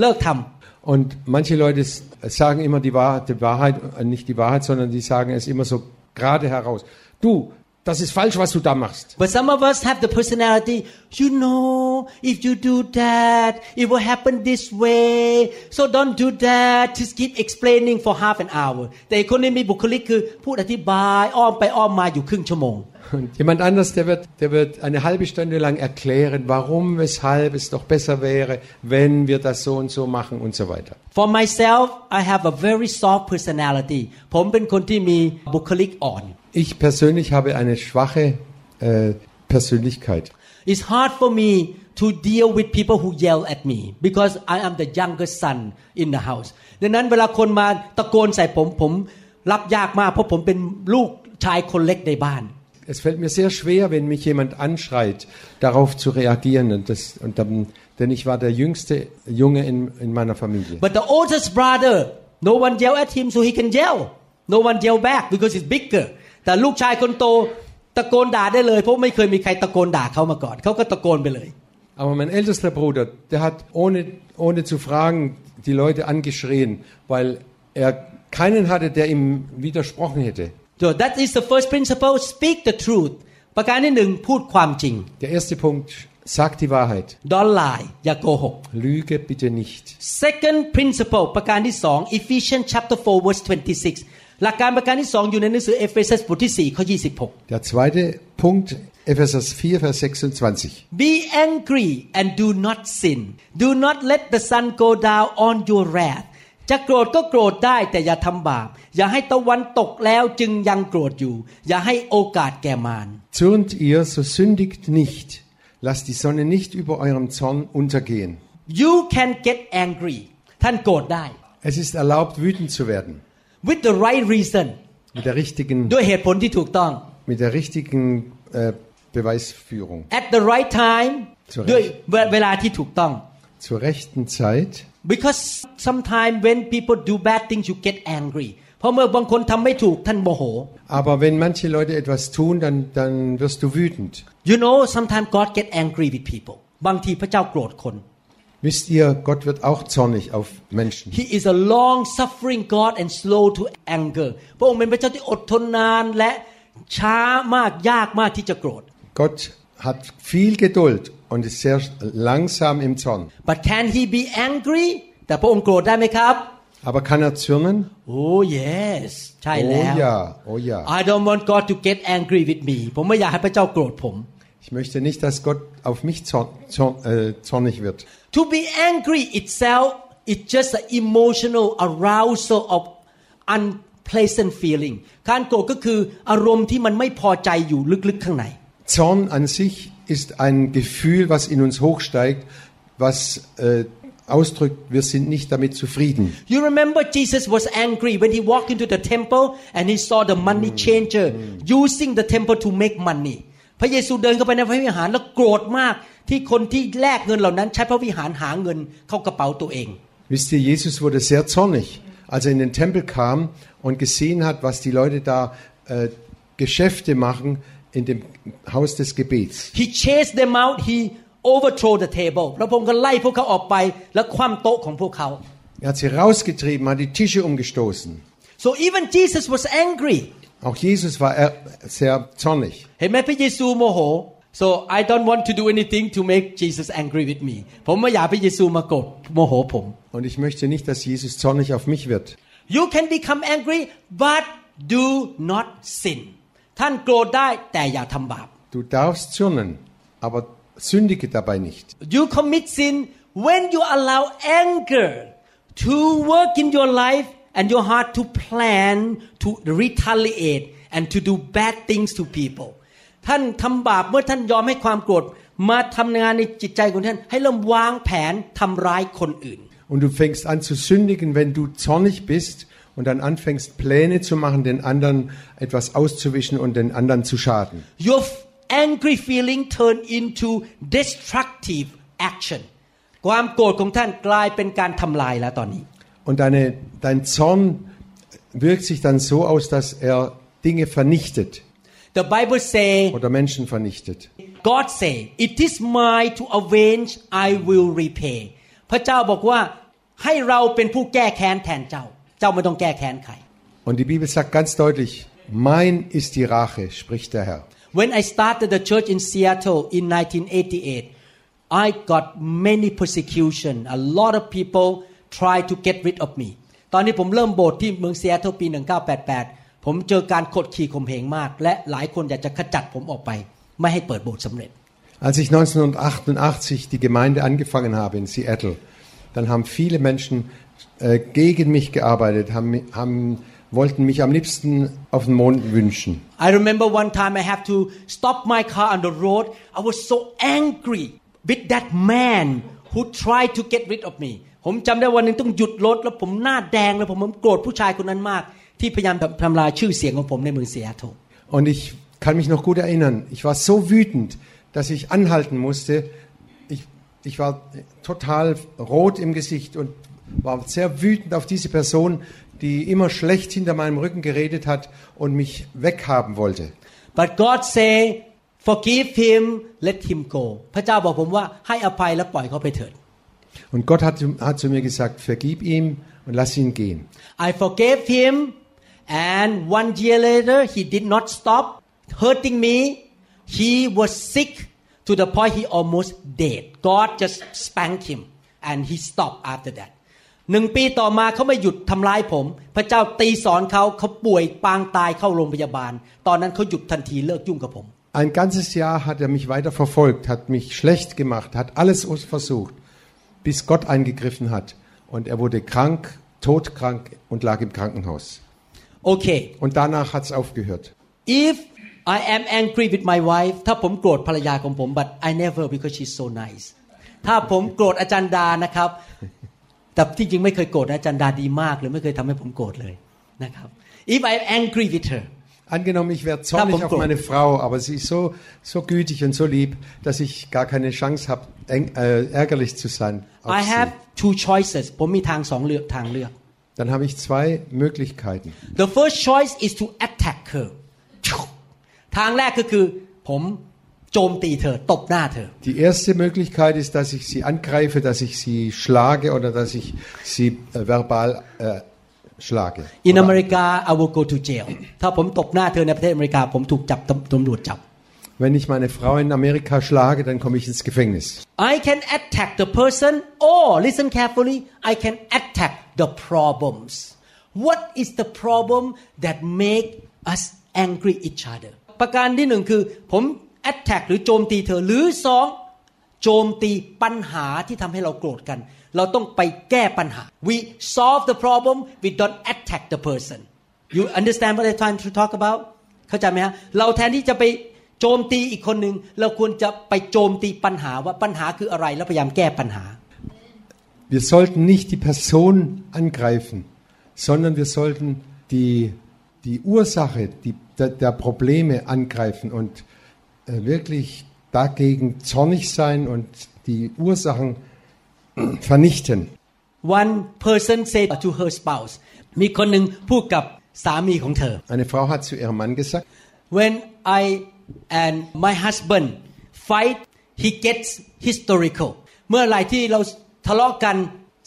เลิกทำ Und manche Leute s- sagen immer die Wahrheit, die Wahrheit, äh, nicht die Wahrheit, sondern die sagen es immer so gerade heraus. Du, das ist falsch, was du da machst. But some of us have the personality, you know, if you do that, it will happen this way. So don't do that. Just keep explaining for half an hour. แต่อีกคนนี้มีบุคลิกคือพูดอธิบายอ้อมไปอ้อมมาอยู่ครึ่งชั่วโมง Und jemand anders, der wird, der wird eine halbe Stunde lang erklären, warum, weshalb es doch besser wäre, wenn wir das so und so machen und so weiter. For myself I have a very soft personality ผมเป็นคนที่มีบุคลิกอ่อน Ich persönlich habe eine schwache äh, Persönlichkeit. It's hard for me to deal with people who yell at me because I am the youngest son in the house ดังนั้นเวลาคนมาตะโกนใส่ผมผมรับยากมากเพราะผมเป็นลูกชายคนเล็กในบ้าน Es fällt mir sehr schwer, wenn mich jemand anschreit, darauf zu reagieren. Und das, und dann, denn ich war der jüngste Junge in, in meiner Familie. But the oldest brother no one yell at him so he can yell no one yell back because he's bigger แต่ลูกชายคนโตตะโกนด่าได้เลย เพราะไม่เคยมีใครตะโกนด่าเขามาก่อนเขาก็ตะโกนไปเลย Aber mein ältester Bruder, der hat ohne, ohne zu fragen die Leute angeschrien, weil er keinen hatte, der ihm widersprochen hätte. so that is the first principle speak the truth ประการที่หนึ่งพูดความจริง Der erste Punkt, sag die Wahrheit. don't lie อย่าโกหก Lüge bitte nicht. second principle ประการที่สอง Ephesians chapter 4 verse 26 หลักการประการที่สองอยู่ในหนังสือเอเฟซัสบทที่4ข้อ26 Der zweite Punkt, Epheser 4, Vers 26. Be angry and do not sin. Do not let the sun go down on your wrath. จะโกรธก็โกรธได้แต่อย่าทำบาป อย่าให้ตะวันตกแล้วจึงยังโกรธอยู่ อย่าให้โอกาสแก่มาร Zürnt ihr, so sündigt nicht. Lasst die Sonne nicht über eurem Zorn untergehen. You can get angry ท่านโกรธได้ Es ist erlaubt, wütend zu werden. with the right reason Mit der richtigen, ด้วยเหตุผลที่ถูกต้อง mit der richtigen äh, Beweisführung. at the right time ถูก ด้วยเวลาที่ถูกต้อง Zur rechten Zeit. because sometimes when people do bad things you get angry เพราะเมื่อบางคนทำไม่ถูกท่านโมโห Aber wenn manche Leute etwas tun, dann, dann wirst du wütend. You know, sometimes God get angry with people. บางทีพระเจ้าโกรธคน Wisst ihr, Gott wird auch zornig auf Menschen. He is a long suffering God and slow to anger พระองค์เป็นพระเจ้าที่อดทนนานและช้ามากยากมากที่จะโกรธ Gott hat viel Geduld und ist sehr langsam im Zorn. But can he be angry แต่พระองค์โกรธได้ไหมครับ Aber kann er zürnen? Oh yes ใช่แล้ Oh ว ja, oh ja. I don't want God to get angry with me ผมไม่อยากให้พระเจ้าโกรธผม Ich möchte nicht, dass Gott auf mich zorn, zorn, äh, zornig wird. To be angry itself is just an emotional arousal of unpleasant feeling การโกรธก็คืออารมณ์ที่มันไม่พอใจอยู่ลึกๆข้างใน Zorn an sich ist ein Gefühl, was in uns hochsteigt, was äh, ausdrückt, wir sind nicht damit zufrieden. You remember Jesus was angry when he walked into the temple and he saw the money changer using the temple to make money พระเยซูเดินเข้าไปในพระวิหารแล้วโกรธมากที่คนที่แลกเงินเหล่านั้น ใช้พระวิหารหาเงินเข้ากระเป๋าตัวเอง Wisst ihr, Jesus wurde sehr zornig, als er in den Tempel kam und gesehen hat, was die Leute da äh, Geschäfte machen in dem Haus des Gebets. He chased them out he overthrow the table แล้วพระองค์ก็ไล่พวกเขาออกไปแล้วคว่ำโต๊ะของพวกเขา Er hat sie rausgetrieben, hat die Tische umgestoßen. so even Jesus was angry Auch Jesus war er sehr zornig. เห็นไหมพระเยซูโมโห so I don't want to do anything to make Jesus angry with me ผมไม่อยากให้พระเยซูมาโกรธโมโหผม Und ich möchte nicht, dass Jesus zornig auf mich wird. You can become angry but do not sin ท่านโกรธได้แต่อย่าทำบาป Du darfst zürnen, aber sündige dabei nicht. You commit sin when you allow anger to work in your life and your heart to plan to retaliate and to do bad things to people ท่านทำบาปเมื่อท่านยอมให้ความโกรธมาทำงานในจิตใจของท่านให้เริ่มวางแผนทำร้ายคนอื่น Und du fängst an zu sündigen, wenn du zornig bist und dann anfängst Pläne zu machen, den anderen etwas auszuwischen und den anderen zu schaden. Your angry feeling turn into destructive action ความโกรธของท่านกลายเป็นการทำลายแล้วตอนนี้ Und deine, dein Zorn wirkt sich dann so aus, dass er Dinge vernichtet The Bible say oder Menschen vernichtet. God say it is mine to avenge I will repay พระเจ้าบอกว่าให้เราเป็นผู้แก้แค้นแทนเจ้า เจ้าไม่ต้องแก้แค้นใคร Und die Bibel sagt ganz deutlich, mein ist die Rache, spricht der Herr. When I started the church in Seattle in 1988 I got many persecution a lot of people try to get rid of me ตอนนี้ผมเริ่มโบสถ์ที่เมืองซีแอตเทิลปี 1988 ผมเจอการกดขี่ข่มเหงมาก และหลายคนอยากจะขจัดผมออกไป ไม่ให้เปิดโบสถ์สำเร็จ Als ich 1988 die Gemeinde angefangen habe in Seattle, dann haben viele Menschen äh, gegen mich gearbeitet, haben, haben, wollten mich am liebsten auf den Mond wünschen. I remember one time I have to stop my car on the road. I was so angry with that man who tried to get rid of me. ผมจำได้วันหนึ่งต้องหยุดรถแล้วผมหน้าแดงเลยผมผมโกรธผู้ชายคนนั้นมาก ที่พยายามทำลายชื่อเสียงของผมในเมืองซีแอตเทิล Und ich kann mich noch gut erinnern, ich war so wütend, dass ich anhalten musste. Ich, ich war total rot im Gesicht und war sehr wütend auf diese Person, die immer schlecht hinter meinem Rücken geredet hat und mich weghaben wollte. but God say forgive him let him go พระเจ้าบอกผมว่าให้อภัยและปล่อยเขาไปเถิด Und Gott hat, hat zu mir gesagt, vergib ihm und lass ihn gehen. I forgave him and one year later he did not stop hurting me he was sick to the point he almost dead God just spanked him and he stopped after that หนึ่งปีต่อมาเขาไม่หยุดทำร้ายผม พระเจ้าตีสอนเขาเขาป่วยปางตายเข้าโรงพยาบาล ตอนนั้นเขาหยุดทันทีเลิกยุ่งกับผม Ein ganzes Jahr hat er mich weiter verfolgt, hat mich schlecht gemacht, hat alles versucht, bis Gott eingegriffen hat. Und er wurde krank, todkrank und lag im Krankenhaus. โอเค Und danach hat es aufgehört. if I am angry with my wife ถ้าผมโกรธภรรยาของผม but I never because she's so nice ถ้าผมโกรธอาจารย์ดานะครับ แต่ที่จริงไม่เคยโกรธนะอาจารย์ดาดีมากเลยไม่เคยทำให้ผมโกรธเลยนะครับ if I am angry with her Angenommen, ich wäre zornig auf meine Frau, aber sie ist so, so gütig und so lieb, dass ich gar keine Chance habe, eng- äh, ärgerlich zu sein. Auf I have sie. two choices ผมมีทางสองเลือกทางเลือก Dann habe ich zwei Möglichkeiten. the first choice is to attack her ทางแรกก็คือผม โจมตีเธอตบหน้าเธอ Die erste Möglichkeit ist, dass ich sie angreife, dass ich sie schlage oder dass ich sie äh, verbal äh, schlage. In Oder- America I will go to jail ถ้าผมตบหน้าเธอในประเทศอเมริกา ผมถูกจับตำตำรวจจับ Wenn ich meine Frau in Amerika schlage, dann komme ich ins Gefängnis. I can attack the person or listen carefully I can attack the problems What is the problem that make us angry each other ประการที่หนึ่งคือ ผม attack หรือโจมตีเธอหรือสองโจมตีปัญหาที่ทำให้เราโกรธกัน เราต้องไปแก้ปัญหา we solve the problem we don't attack the person you understand what I'm trying to talk about เข้าใจไหมฮะเราแทนที่จะไปโจมตีอีกคนหนึ่งเราควรจะไปโจมตีปัญหาว่าปัญหาคืออะไรแล้วพยายามแก้ปัญหา Wir sollten nicht die Person angreifen, sondern wir sollten die, die Ursache die, der, der Probleme angreifen und wirklich dagegen zornig sein und die Ursachen vernichten. one person said to her spouse มีคนหนึ่งพูดกับสามีของเธอ Eine Frau hat zu ihrem Mann gesagt, when I and my husband fight he gets historical เมื่อไหร่ที่เราทะเลาะกัน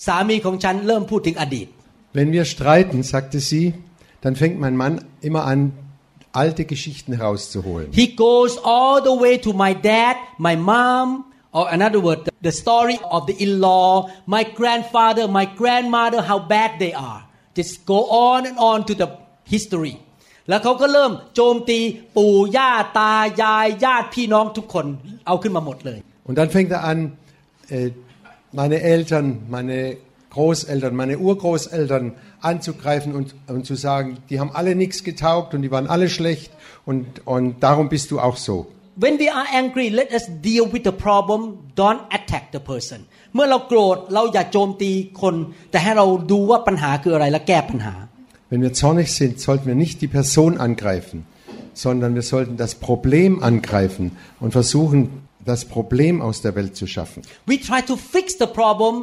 สามีของฉันเริ่มพูดถึงอดีต wenn wir streiten, sagte sie, dann fängt mein Mann immer an, alte Geschichten herauszuholen. he goes all the way to my dad my mom or another word the story of the in-law my grandfather my grandmother how bad they are just go on and on to the history แล้วเขาก็เริ่มโจมตีปู่ย่าตายายญาติพี่น้องทุกคนเอาขึ้นมาหมดเลย Und dann fängt er an, äh, meine Eltern, meine Großeltern, meine Urgroßeltern anzugreifen und, und zu sagen, die haben alle nichts getaugt und die waren alle schlecht und, und darum bist du auch so. when we are angry let us deal with the problem don't attack the person เมื่อเราโกรธเราอย่าโจมตีคน แต่ให้เราดูว่าปัญหาคืออะไรและแก้ปัญหา Wenn wir zornig sind, sollten wir nicht die Person angreifen, sondern wir sollten das Problem angreifen und versuchen, das Problem aus der Welt zu schaffen. we try to fix the problem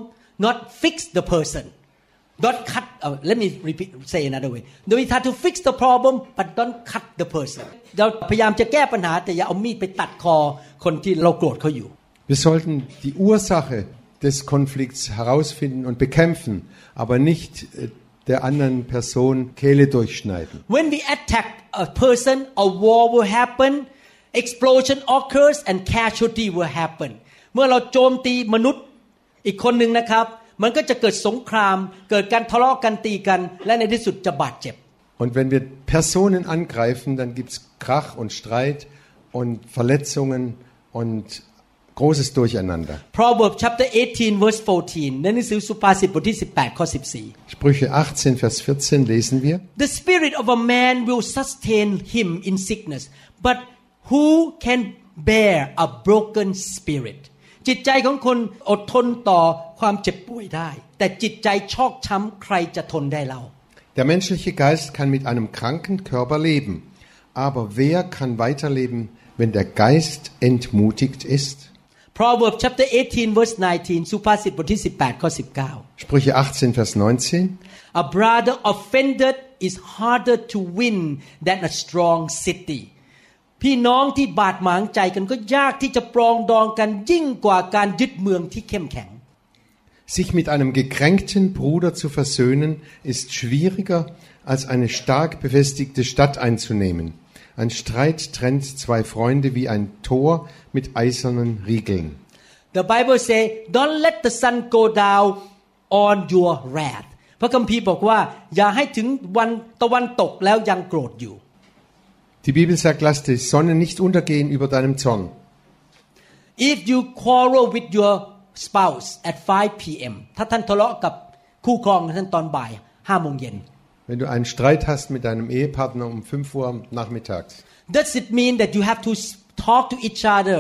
not fix the person don't cut uh, let me repeat say another way we try to fix the problem but don't cut the person เราพยายามจะแก้ปัญหาแต่อย่าเอามีดไปตัดคอคนที่เราโกรธเขาอยู่ Wir sollten die Ursache des Konflikts herausfinden und bekämpfen, aber nicht äh, der anderen Person Kehle durchschneiden. when we attack a person a war will happen explosion occurs and casualty will happen เมื่อเราโจมตีมนุษย์ อีกคนหนึ่งนะครับ มันก็จะเกิดสงคราม เกิดการทะเลาะกันตีกัน และในที่สุดจะบาดเจ็บ Und wenn wir Personen angreifen, dann gibt es Krach und Streit und Verletzungen und großes Durcheinander. Proverbs chapter 18 verse 14ในหนังสือสุภาษิตบทที่ 18 ข้อ Sprüche 18, Vers 14 lesen wir. 14 The spirit of a man will sustain him in sickness but who can bear a broken spirit จิตใจของคนอดทนต่อความเจ็บป่วยได้ แต่จิตใจชอกช้ำใครจะทนได้เล่า Der menschliche Geist kann mit einem kranken Körper leben. Aber wer kann weiterleben, wenn der Geist entmutigt ist? Proverbs chapter 18 verse 19 สุภาษิตบทที่ 18 ข้อ 19 Sprüche 18, Vers 19. A brother offended is harder to win than a strong city พี่น้องที่บาดหมางใจกันก็ยากที่จะปรองดองกันยิ่งกว่าการยึดเมืองที่เข้มแข็ง Sich mit einem gekränkten Bruder zu versöhnen, ist schwieriger, als eine stark befestigte Stadt einzunehmen. Ein Streit trennt zwei Freunde wie ein Tor mit eisernen Riegeln. The Bible say don't let the sun go down on your wrath พระคัมภีร์บอกว่า อย่าให้ถึงวันตะวันตกแล้วยังโกรธอยู่ Die Bibel sagt, lass die Sonne nicht untergehen über deinem Zorn. if you quarrel with your spouse at 5 p.m. ถ้าท่านทะเลาะกับคู่ครองท่านตอนบ่าย5โมงเย็น Wenn du einen Streit hast mit deinem Ehepartner um 5 Uhr nachmittags, Does it mean that you have to s- talk to each other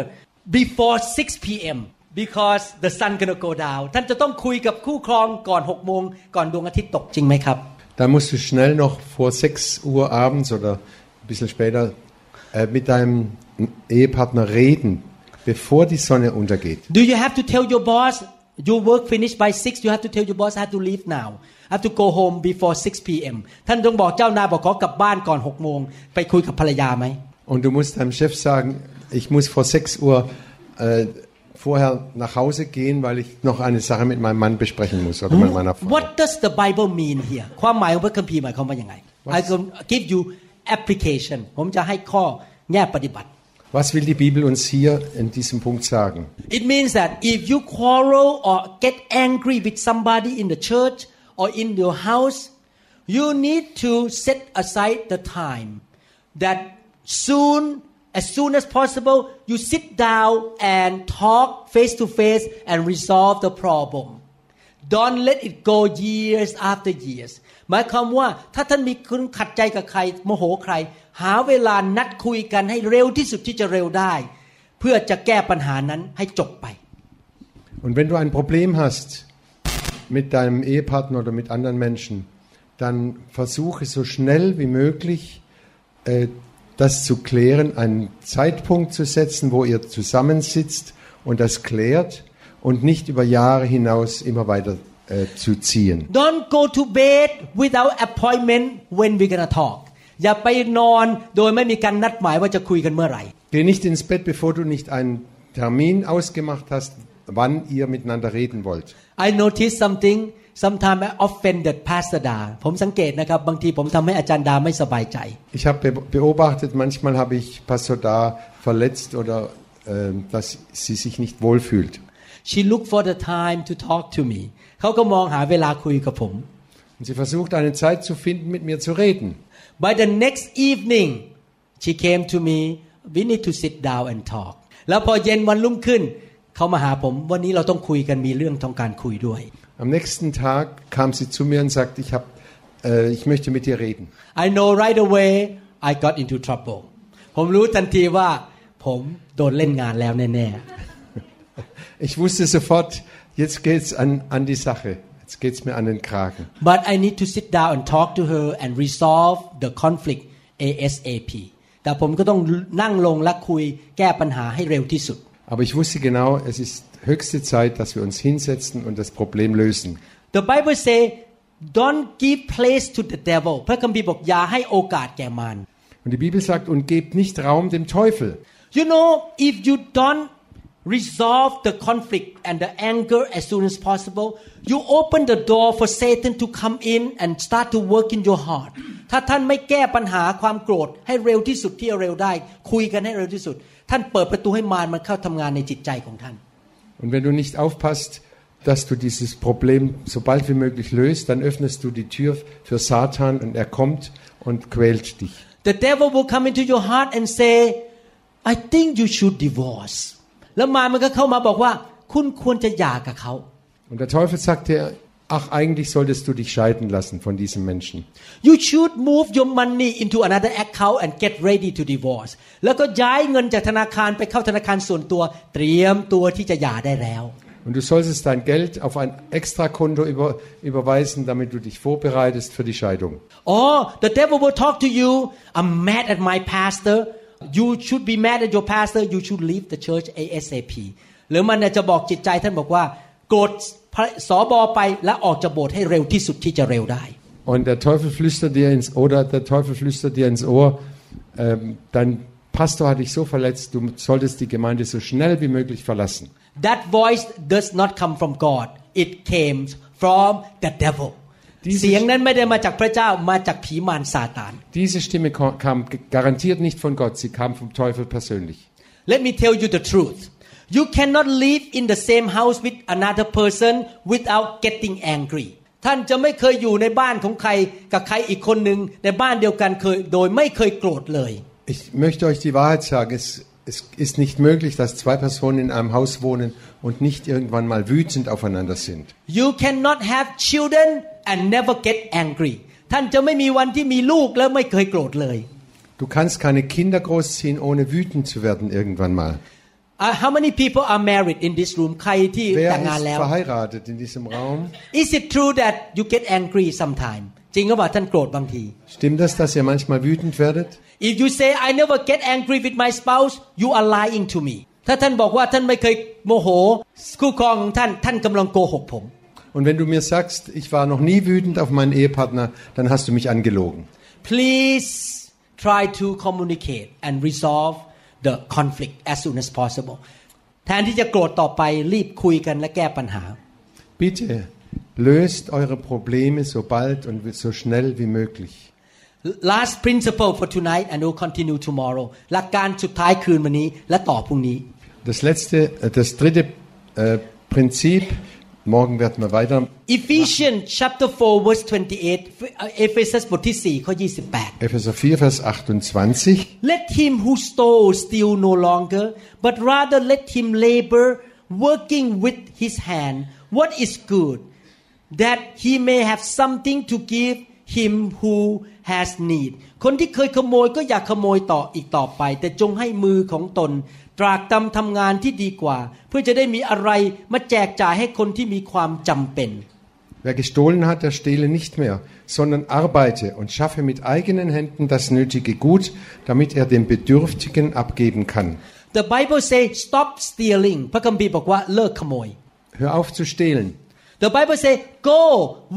before 6 p.m. because the sun gonna go down ท่านจะต้องคุยกับคู่ครองก่อน6โมงก่อนดวงอาทิตย์ตกจริงไหมครับ dann musst du schnell noch vor 6 Uhr abends oder ein bisschen später äh, mit deinem Ehepartner reden, bevor die Sonne untergeht. Do you have to tell your boss your work finished by 6 you have to tell your boss I have to leave now I have to go home before 6 p.m. ท่านต้องบอกเจ้านายบอกขอกลับบ้านก่อน6โมงไปคุยกับภรรยาไหม Und du musst deinem Chef sagen, ich muss vor 6 Uhr äh, vorher nach Hause gehen, weil ich noch eine Sache mit meinem Mann besprechen muss oder mit meiner Frau. What does the Bible mean here ความหมายของพระคัมภีร์หมายความว่ายังไง I can give you application ผมจะให้ข้อแง่ปฏิบัติ Was will die Bibel uns hier in diesem Punkt sagen? It means that if you quarrel or get angry with somebody in the church or in your house, you need to set aside the time that soon, as soon as possible, you sit down and talk face to face and resolve the problem. Don't let it go years after years หมายความว่าถ้าท่านมีคุณขัดใจกับใครโมโหใคร หาเวลานัดคุยกันให้เร็วที่สุดที่จะเร็วได้ เพื่อจะแก้ปัญหานั้นให้จบไป Und wenn du ein Problem hast mit deinem Ehepartner oder mit anderen Menschen, dann versuche so schnell wie möglich äh, das zu klären, einen Zeitpunkt zu setzen, wo ihr zusammensitzt und das klärt und nicht über Jahre hinaus immer weiter äh, zu ziehen. Don't go to bed without appointment when we're gonna talk อย่าไปนอนโดยไม่มีการนัดหมายว่าจะคุยกันเมื่อไหร่ Geh nicht ins Bett, bevor du nicht einen Termin ausgemacht hast, wann ihr miteinander reden wollt. I noticed something sometimes I offended Pastor Da ผมสังเกตนะครับ บางทีผมทำให้อาจารย์ดาไม่สบายใจ Ich habe be- beobachtet, manchmal habe ich Pastor Da verletzt oder äh, dass sie sich nicht wohlfühlt. She looked for the time to talk to me เขาก็มองหาเวลาคุยกับผม Und sie versucht eine Zeit zu finden, mit mir zu reden. By the next evening she came to me we need to sit down and talk แล้วพอเย็นวันรุ่งขึ้น เขามาหาผมวันนี้เราต้องคุยกันมีเรื่องต้องการคุยด้วย Am nächsten Tag kam sie zu mir und sagte, ich, hab, äh, ich möchte mit dir reden. I know right away I got into trouble ผมรู้ทันทีว่า ผมโดนเล่นงานแล้วแน่ Ich wusste sofort, jetzt geht's an, an die Sache. Jetzt geht's mir an den Kragen. ๆ but I need to sit down and talk to her and resolve the conflict ASAP แต่ผมก็ต้องนั่งลงและคุยแก้ปัญหาให้เร็วที่สุด Aber ich wusste genau, es ist höchste Zeit, dass wir uns hinsetzen und das Problem lösen. The Bible say don't give place to the devil พระคัมภีร์บอกอย่าให้โอกาสแก่มาร Und die Bibel sagt, und gebt nicht Raum dem Teufel. You know, if you don't resolve the conflict and the anger as soon as possible, you open the door for Satan to come in and start to work in your heart. ถ้าท่านไม่แก้ปัญหาความโกรธให้เร็วที่สุดที่เร็วได้ คุยกันให้เร็วที่สุด ท่านเปิดประตูให้มารมันเข้าทำงานในจิตใจของท่าน Und wenn du nicht aufpasst, dass du dieses Problem so bald wie möglich löst, dann öffnest du die Tür für Satan und er kommt und quält dich. The devil will come into your heart and say I think you should divorce แล้วมารมันก็เข้ามาบอกว่า คุณควรจะหย่ากับเขา Und der Teufel sagt dir, ach, eigentlich solltest du dich scheiden lassen von diesem Menschen. You should move your money into another account and get ready to divorce แล้วก็ย้ายเงินจากธนาคารไปเข้าธนาคารส่วนตัว เตรียมตัวที่จะหย่าได้แล้ว Und du solltest dein Geld auf ein Extrakonto über, überweisen, damit du dich vorbereitest für die Scheidung. Oh the devil will talk to you I'm mad at my pastor you should be mad at your pastor you should leave the church ASAP หรือมันเนี่ยจะบอกจิตใจท่านบอกว่าโกรธพระสอบอไปและออกจากโบสถ์ให้เร็วที่สุดที่จะเร็วได้ Und der Teufel flüstert dir ins oder der Teufel flüstert dir ins Ohr, ähm, dein Pastor hat dich so verletzt, du solltest die Gemeinde so schnell wie möglich verlassen. That voice does not come from God it came from the devil เสียงนั้นไม่ได้มาจากพระเจ้ามาจากผีมารซาตาน Diese Stimme ko- kam g- garantiert nicht von Gott, sie kam vom Teufel persönlich. Let me tell you the truth. You cannot live in the same house with another person without getting angry. ท่านจะไม่เคยอยู่ในบ้านของใครกับใครอีกคนหนึ่งในบ้านเดียวกันเคยโดยไม่เคยโกรธเลย Ich möchte euch die Wahrheit sagen, es, es ist nicht möglich, dass zwei Personen in einem Haus wohnen und nicht irgendwann mal wütend aufeinander sind. You cannot have children and never get angry. ท่านจะไม่มีวันที่มีลูกแล้วไม่เคยโกรธเลย Du kannst keine Kinder großziehen, ohne wütend zu werden irgendwann mal. Uh, how many people are married in this room ใครที่แต่ Wer งงาน ist แล้ว verheiratet in diesem Raum? Is it true that you get angry sometime จริงหรือเปล่าท่านโกรธบางที Stimmt das, dass ihr manchmal wütend werdet? If you say I never get angry with my spouse you are lying to me ถ้าท่านบอกว่าท่านไม่เคยโมโหคู่ครองของท่านท่านกำลังโกหกผม Und wenn du mir sagst, ich war noch nie wütend auf meinen Ehepartner, dann hast du mich angelogen. Please try to communicate and resolve the conflict as soon as possible แทนที่จะโกรธต่อไปรีบคุยกันและแก้ปัญหา Bitte löst eure Probleme so bald und so schnell wie möglich. Last principle for tonight and we'll continue tomorrow หลักการสุดท้ายคืนวันนี้และต่อพรุ่งนี้ Das letzte, äh, das dritte äh, Prinzip, morgen werden wir weiter. Ephesians chapter 4 verse 28เอเฟซัสบทที่4ข้อ28 Epheser 4, Vers 28. Let him who stole steal no longer, but rather let him labor, working with his hand what is good, that he may have something to give him who has need. คนที่เคยขโมยก็อย่าขโมยต่ออีกต่อไป แต่จงให้มือของตน ตรากตำทำงานที่ดีกว่า เพื่อจะได้มีอะไรมาแจกจ่ายให้คนที่มีความจำเป็น Wer gestohlen hat, der stehle nicht mehr, sondern arbeite und schaffe mit eigenen Händen das nötige Gut, damit er dem Bedürftigen abgeben kann. The Bible say stop stealing พระคัมภีร์บอกว่าเลิกขโมย Hör auf zu stehlen. The Bible say go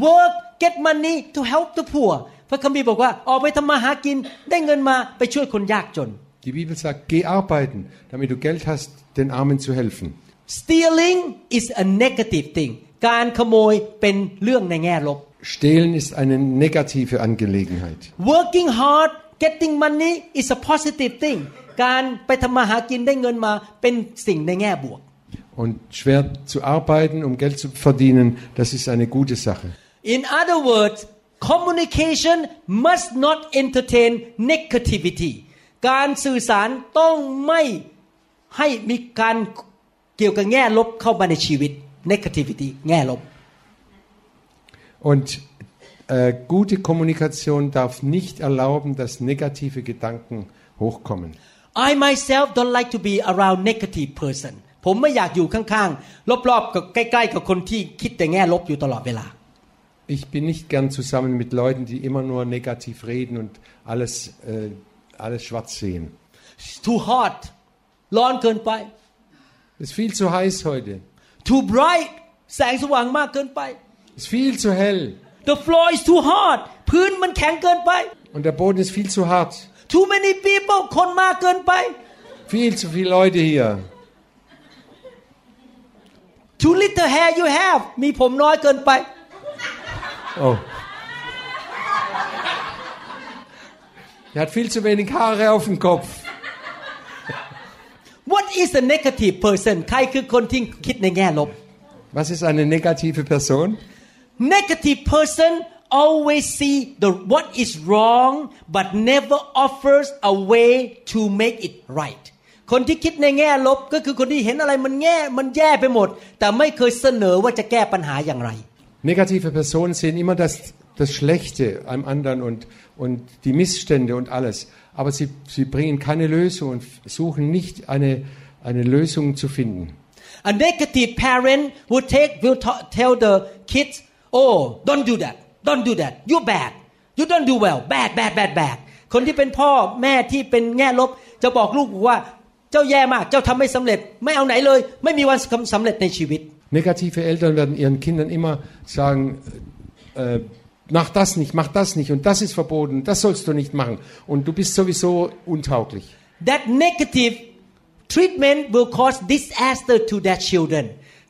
work get money to help the poor พระคัมภีร์บอกว่าออกไปทำมาหากินได้เงินมาไปช่วยคนยากจน Die Bibel sagt, geh arbeiten, damit du Geld hast, den Armen zu helfen. Stealing is a negative thing การขโมยเป็นเรื่องในแง่ลบ Stehlen ist eine negative Angelegenheit. Working hard getting money is a positive thing การไปทำมาหากินได้เงินมาเป็นสิ่งในแง่บวก Und schwer zu arbeiten, um Geld zu verdienen, das ist eine gute Sache. In other words communication must not entertain negativity การสื่อสารต้องไม่ให้มีการเกี่ยวกับแง่ลบเข้ามาในชีวิต negativity แง่ลบ Und äh, gute Kommunikation darf nicht erlauben, dass negative Gedanken hochkommen. I myself don't like to be around negative person ผมไม่อยากอยู่ข้างๆ รอบๆกับใกล้ๆ กับคนที่คิดแต่แง่ลบอยู่ตลอดเวลา Ich bin nicht gern zusammen mit Leuten, die immer nur negativ reden und alles, äh, alles schwarz sehen. It's too hot ร้อนเกินไป Es ist viel zu heiß heute. too bright แสงสว่างมากเกินไป Es ist viel zu hell. the floor is too hard พื้นมันแข็งเกินไป Und der Boden ist viel zu hart. too many people คนมากเกินไป Viel zu viele Leute hier. too little hair you have มีผมน้อยเกินไป Oh. Er hat viel zu wenig Haare auf dem Kopf. what is a negative person ใครคือคนที่คิดในแง่ลบ Was ist eine negative Person? negative person always see the what is wrong but never offers a way to make it right คนที่คิดในแง่ลบก็คือคนที่เห็นอะไรมันแง่มันแย่ไปหมด แต่ไม่เคยเสนอว่าจะแก้ปัญหาอย่างไร Negative Personen sehen immer das, das Schlechte am anderen und, und die Missstände und alles. Aber sie, sie bringen keine Lösung und suchen nicht eine, eine Lösung zu finden. A negative parent will take will ta- tell the kids, "Oh, don't do that. Don't do that. You're bad. You don't do well. Bad, bad, bad, bad." คนที่เป็นพ่อแม่ที่เป็นแง่ลบจะบอกลูกว่า เจ้าแย่มาก เจ้าทำไม่สำเร็จ ไม่เอาไหนเลย ไม่มีวันสำเร็จในชีวิต Negative Eltern werden ihren Kindern immer sagen, äh, mach das nicht, mach das nicht und das ist verboten, das sollst du nicht machen und du bist sowieso untauglich. That negative treatment will cause disaster to their children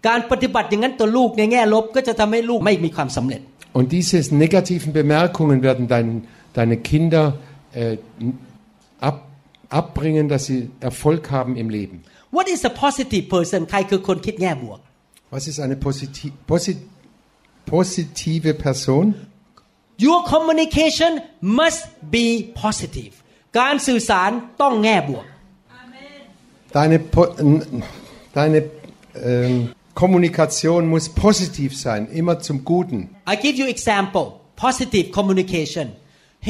การปฏิบัติอย่างนั้นต่อลูกในแง่ลบก็จะทำให้ลูกไม่มีความสำเร็จ Und diese negativen Bemerkungen werden dein, deine Kinder äh, ab, abbringen, dass sie Erfolg haben im Leben. What is a positive person ใครคือคนคิดแง่บวก Was ist eine posit posit positive Person? Your communication must be positive การสื่อสารต้องแง่บวก Deine, po n- deine ähm, Kommunikation muss positiv sein, immer zum Guten. I give you example positive communication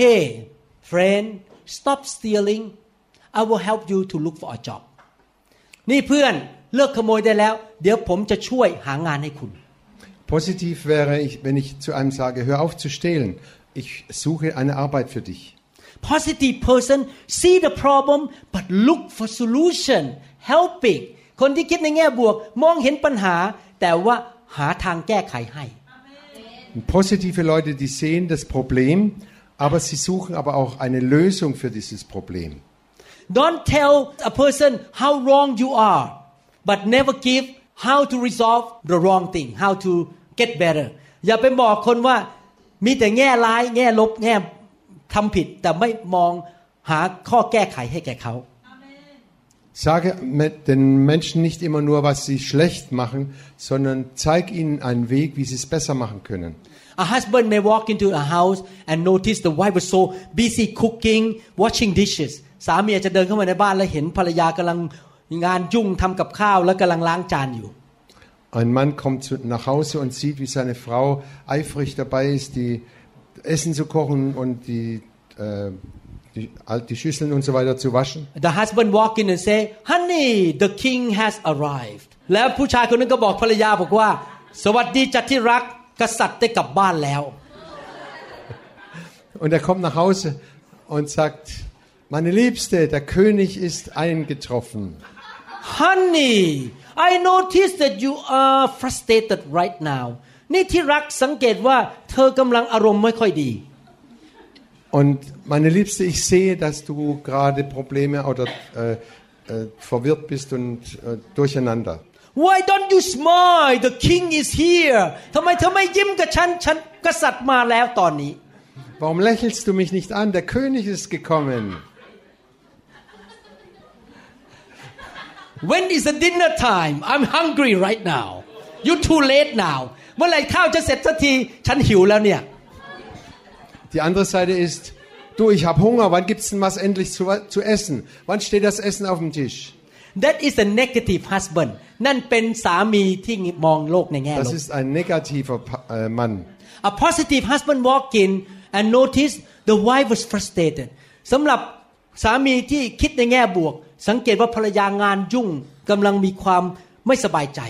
Hey friend stop stealing I will help you to look for a job นี่เพื่อนเลิกขโมยได้แล้ว เดี๋ยวผมจะช่วยหางานให้คุณ Positiv wäre, ich, wenn ich zu einem sage, hör auf zu stehlen. Ich suche eine Arbeit für dich. positive person see the problem but look for solution helping คนที่คิดในแง่บวก มองเห็นปัญหา แต่ว่าหาทางแก้ไขให้ Und positive Leute, die sehen das Problem, aber sie suchen aber auch eine Lösung für dieses Problem. Don't tell a person how wrong you are but never give how to resolve the wrong thing how to get better อย่าไปบอกคนว่ามีแต่แง่ร้าย แง่ลบ แง่ทำผิด แต่ไม่มองหาข้อแก้ไขให้แก่เขา Sage me- den Menschen nicht immer nur, was sie schlecht machen, sondern zeig ihnen einen Weg, wie sie es besser machen können. A husband may walk into a house and notice the wife was so busy cooking, washing dishes. สามีอาจจะเดินเข้ามาในบ้านแล้วเห็นภรรยากำลังงานยุ่งทำกับข้าวแล้วกำลังล้างจานอยู่ Ein Mann kommt zu, nach Hause und sieht, wie seine Frau eifrig dabei ist, die Essen zu kochen und die, äh, die, all- die Schüsseln und so weiter zu waschen. The husband walk in and say honey the king has arrived แล้วผู้ชายคนนั้นก็บอกภรรยาบอกว่า สวัสดีจัดที่รักกษัตริย์ได้กลับบ้านแล้ว Und er kommt nach Hause und sagt, meine Liebste, der König ist eingetroffen. honey I notice that you are frustrated right now นี่ที่รักสังเกตว่าเธอกำลังอารมณ์ไม่ค่อยดี Und meine Liebste, ich sehe, dass du gerade Probleme oder äh, äh, verwirrt bist und äh, durcheinander. Why don't you smile the king is here ทำไมเธอไม่ยิ้มกับฉันฉันกษัตริย์มาแล้วตอนนี้ Warum lächelst du mich nicht an? Der König ist gekommen. When is the dinner time I'm hungry right now you too late now เมื่อไหร่ข้าวจะเสร็จสักที ฉันหิวแล้วเนี่ย Die andere Seite ist, du, ich habe Hunger, wann gibt's denn was endlich zu, zu essen? Wann steht das Essen auf dem Tisch? That is a negative husband นั่นเป็นสามีที่มองโลกในแง่ล Das บ ist ein negativer Pa- äh, Mann. A positive husband walk in and notice the wife was frustrated สำหรับสามีที่คิดในแง่บวก สังเกตว่าภรรยางานยุ่งกำลังมีความไม่สบายใจ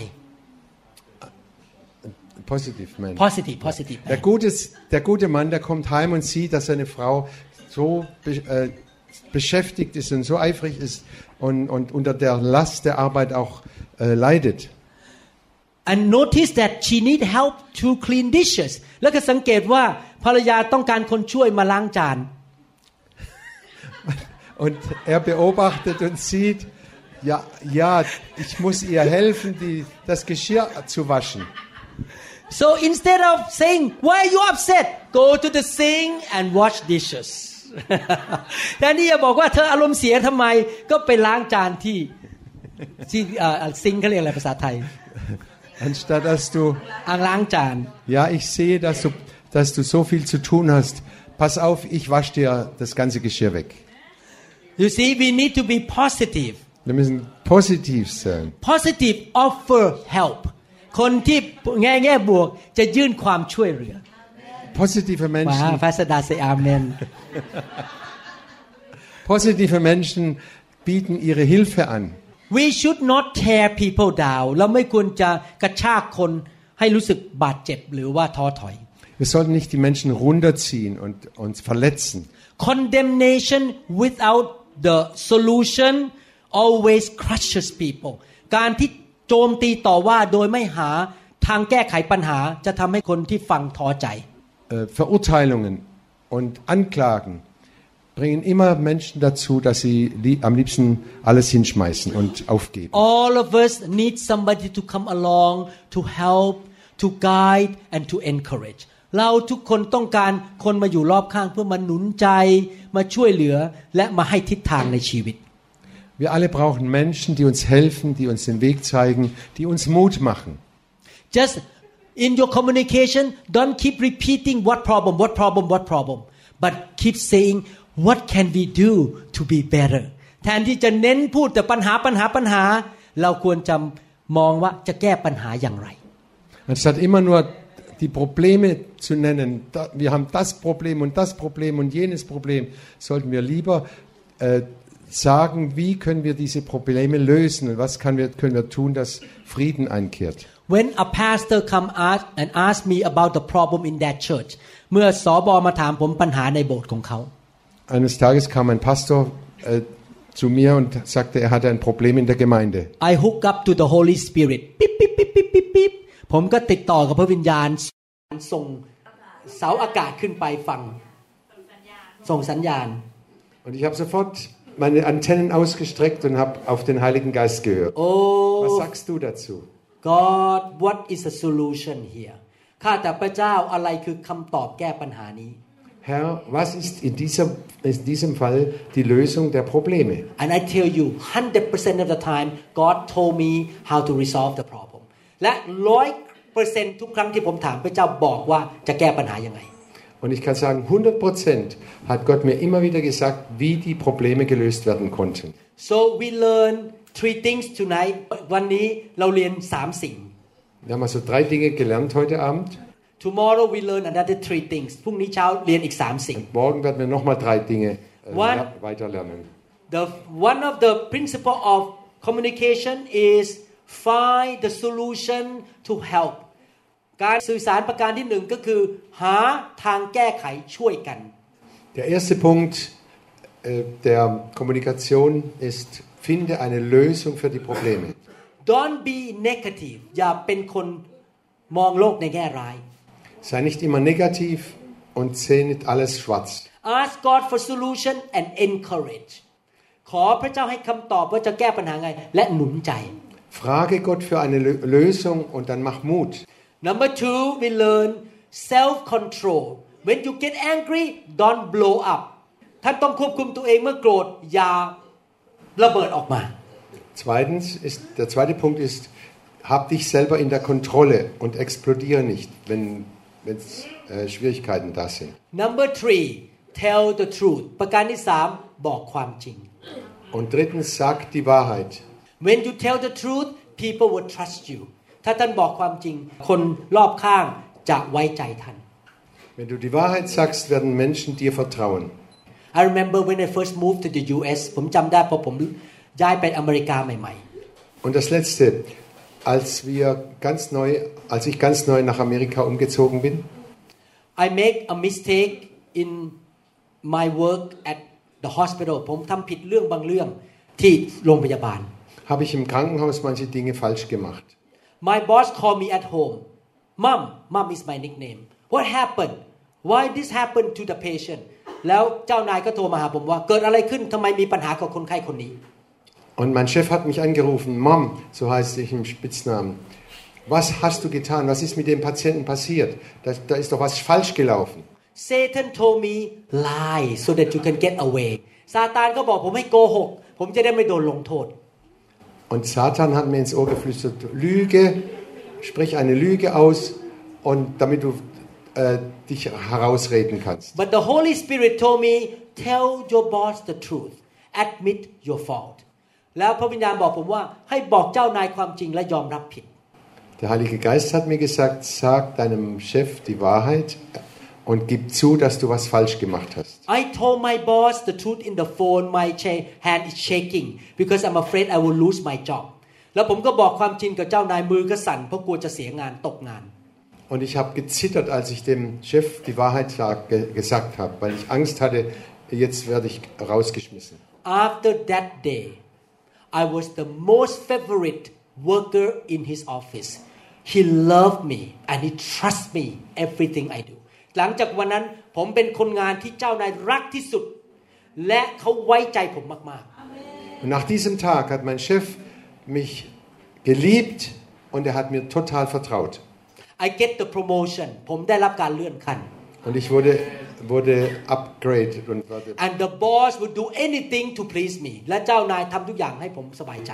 Positiv, Mann. positive positive Der gute, der gute Mann, der kommt heim und sieht, dass seine Frau so be, äh, beschäftigt ist und so eifrig ist und, und unter der Last der Arbeit auch äh, leidet. and notice that she need help to clean dishes แล้วก็สังเกตว่าภรรยาต้องการคนช่วยมาล้างจาน Und er beobachtet und sieht, ja, ja, ich muss ihr helfen, die, das Geschirr zu waschen. so instead of saying why are you upset go to the sink and wash dishes แทนที่จะบอกว่าเธออารมณ์เสียทำไม ก็ไปล้างจานที่ที่ซิงเขาเรียกอะไรภาษาไทย Anstatt dass du, อ่างล้างจาน ja, ich sehe, dass du, dass du so viel zu tun hast. Pass auf, ich wasche dir das ganze Geschirr weg. You see we need to be positive Wir müssen positiv sein. positive offer help คนที่แง่แง่บวกจะยื่นความช่วยเหลือ Positive ว้า Menschen, พระสดาเซอาเมน positive Menschen bieten ihre Hilfe an. We should not tear people down เราไม่ควรจะกระชากคนให้รู้สึกบาดเจ็บหรือว่าท้อถอย Wir sollten nicht die Menschen runterziehen und uns verletzen. condemnation without the solution always crushes people การที่โจมตีต่อว่าโดยไม่หาทางแก้ไขปัญหาจะทำให้คนที่ฟังท้อใจ Äh, Verurteilungen und Anklagen bringen immer Menschen dazu, dass sie lie am liebsten alles hinschmeißen und aufgeben. all of us need somebody to come along to help to guide and to encourage เราทุกคนต้องการคนมาอยู่รอบข้างเพื่อมาหนุนใจมาช่วยเหลือและมาให้ทิศทางในชีวิต Wir alle brauchen Menschen, die uns helfen, die uns den Weg zeigen, die uns Mut machen. just in your communication don't keep repeating what problem what problem what problem but keep saying what can we do to be better แทนที่จะเน้นพูดแต่ปัญหาปัญหาปัญหา เราควรจะมองว่าจะแก้ปัญหาอย่างไร Anstatt immer nur die Probleme zu nennen, da, wir haben das Problem und das Problem und jenes Problem, sollten wir lieber äh, sagen, wie können wir diese Probleme lösen und was kann wir, können wir tun, dass Frieden einkehrt. when a pastor come ask and ask me about the problem in that church เมื่อสอบอมาถามผมปัญหาในโบสถ์ของเขา Eines Tages kam ein Pastor äh, zu mir und sagte, er hatte ein Problem in der Gemeinde. I hook up to the Holy Spirit ปิ๊บปิ๊บปิ๊บปิ๊บปิ๊บปิ๊บ ผมก็ติดต่อกับพระวิญญาณส่งเสาอากาศขึ้นไปฟังส่งสัญญาณ Und ich habe sofort meine Antennen ausgestreckt und habe auf den Heiligen Geist gehört. Was Oh sagst du dazu? God what is the solution here ข้าแต่พระเจ้าอะไรคือคำตอบแก้ปัญหานี้ Herr, was ist in, dieser, in diesem Fall die Lösung der Probleme? and I tell you 100% of the time God told me how to resolve the problem และร้อยเปอร์เซนทุกครั้งที่ผมถามพระเจ้าบอกว่าจะแก้ปัญหายังไง Und ich kann sagen, 100 Prozent hat Gott mir immer wieder gesagt, wie die Probleme gelöst werden konnten. so we learn three things tonight วันนี้เราเรียนสามสิ่ง Wir haben also drei Dinge gelernt heute Abend. tomorrow we learn another three things พรุ่งนี้เช้าเรียนอีกสามสิ่ง Morgen werden wir nochmal drei Dinge äh, One. ler- weiter lernen. the one of the principle of communication is find the solution to help การสื่อสารประการที่หนึ่งก็คือ หาทางแก้ไขช่วยกัน Der erste Punkt äh, der Kommunikation ist, finde eine Lösung für die Probleme. don't be negative อย่าเป็นคนมองโลกในแง่ร้าย Sei nicht immer negativ und sehe nicht alles schwarz. ask God for solution and encourage ขอพระเจ้าให้คำตอบว่าจะแก้ปัญหาไง และหนุนใจ Frage Gott für eine Lö- Lösung und dann mach Mut. number two we learn self control when you get angry don't blow up ท่านต้องควบคุมตัวเองเมื่อโกรธอย่าระเบิดออกมา Zweitens ist, der zweite Punkt ist, hab dich selber in der Kontrolle und explodiere nicht, wenn wenn's, äh, Schwierigkeiten da sind. number three tell the truth ประการที่สามบอกความจริง Und drittens, sag die Wahrheit. when you tell the truth people will trust you ถ้าท่านบอกความจริง คนรอบข้างจะไว้ใจท่าน Wenn du die Wahrheit sagst, werden Menschen dir vertrauen. I remember when I first moved to the US ผมจำได้พอผมย้ายไปอเมริกาใหม่ Und das Letzte, als wir ganz neu, als ich ganz neu nach Amerika umgezogen bin, ๆ I make a mistake in my work at the hospital ผมทำผิดเรื่องบางเรื่องที่โรงพยาบาล habe ich im Krankenhaus manche Dinge falsch gemacht. My boss called me at home Mom Mom is my nickname What happened Why this happened to the patient แล้วเจ้านายก็โทรมาหาผมว่า เกิดอะไรขึ้นทำไมมีปัญหากับคนไข้คนนี้ Und mein Chef hat mich angerufen, Mom, so heißt ich im Spitznamen. Was hast du getan? Was ist mit dem Patienten passiert? Da, da ist doch was falsch gelaufen. Satan told me lie so that you can get away ซาตานก็บอกผมให้โกหก ผมจะได้ไม่โดนลงโทษ Und Satan hat mir ins Ohr geflüstert, Lüge, sprich eine Lüge aus und damit du äh, dich herausreden kannst. But the Holy Spirit told me, tell your boss the truth. Admit your fault. แล้วพระวิญญาณบอกผมว่าให้บอกเจ้านายความจริงและยอมรับผิด Der Heilige Geist hat mir gesagt, sag deinem Chef die Wahrheit und gib zu, dass du was falsch gemacht hast. I told my boss the truth in the phone my cha- hand is shaking because I'm afraid I will lose my job แล้วผมก็บอกความจริงกับเจ้านายมือก็สั่นเพราะกลัวจะเสียงานตกงาน Und ich habe gezittert, als ich dem Chef die Wahrheit sag, ge gesagt habe, weil ich Angst hatte, jetzt werde ich rausgeschmissen. After that day I was the most favorite worker in his office he loved me and he trusts me everything I do หลังจากวันนั้นผมเป็นคนงานที่เจ้านายรักที่สุด และเขาไว้ใจผมมาก Und nach diesem Tag hat mein Chef mich geliebt und er hat mir total vertraut. ๆ I get the promotion ผมได้รับการเลื่อนขั้น Und ich wurde, wurde upgraded und wurde, and the boss would do anything to please me และเจ้านายทำทุกอย่างให้ผมสบายใจ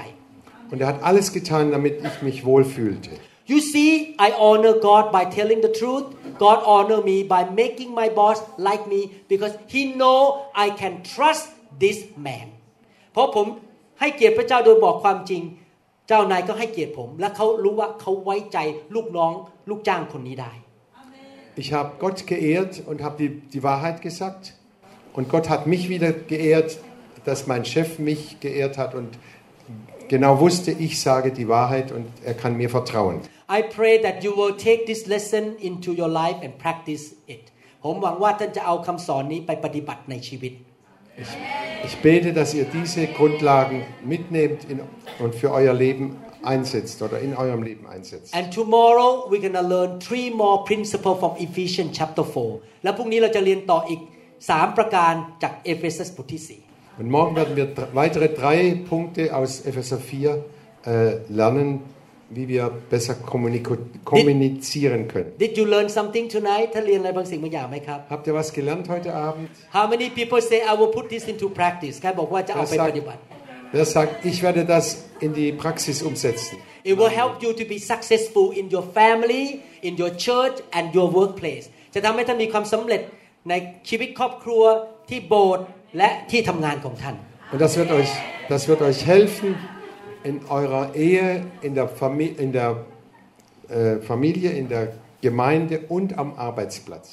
und er hat alles getan, damit ich mich wohlfühlte. You see I honor God by telling the truth God honor me by making my boss like me because he know I can trust this man เพราะผมให้เกียรติพระเจ้าโดยบอกความจริง เจ้านายก็ให้เกียรติผม และเขารู้ว่าเขาไว้ใจลูกน้องลูกจ้างคนนี้ได้ Ich habe Gott geehrt und habe die, die Wahrheit gesagt. Und Gott hat mich wieder geehrt, dass mein Chef mich geehrt hat und genau wusste, ich sage die Wahrheit und er kann mir vertrauen. I pray that you will take this lesson into your life and practice it ผมหวังว่าท่านจะเอาคำสอนนี้ไปปฏิบัติในชีวิต Ich bete, dass ihr diese Grundlagen mitnehmt in, und für euer Leben einsetzt oder in eurem Leben einsetzt. And tomorrow we're gonna learn three more principles from Ephesians chapter 4 แล้วพรุ่งนี้เราจะเรียนต่ออีก 3 ประการจากเอเฟซัสบทที่ Und morgen werden wir dr- weitere drei Punkte aus Epheser 4 äh, lernen, wie wir besser kommuniko- kommunizieren können. 4 Did you learn something tonight ท่านเรียนอะไรบางสิ่งบางอย่างไหมครับ Habt ihr was gelernt heute Abend? How many people say I will put this into practice ใครบอกว่าจะเอาไปปฏิบัติ Wer sagt, ich werde das in die Praxis umsetzen? It will help you to be successful in your family in your church and your workplace จะทำให้ท่านมีความสำเร็จในชีวิตครอบครัวที่โบสถ์ และที่ทำงานของท่าน Und das wird euch, das wird euch helfen in eurer Ehe, in der, Fami in der äh, Familie, in der Gemeinde und am Arbeitsplatz.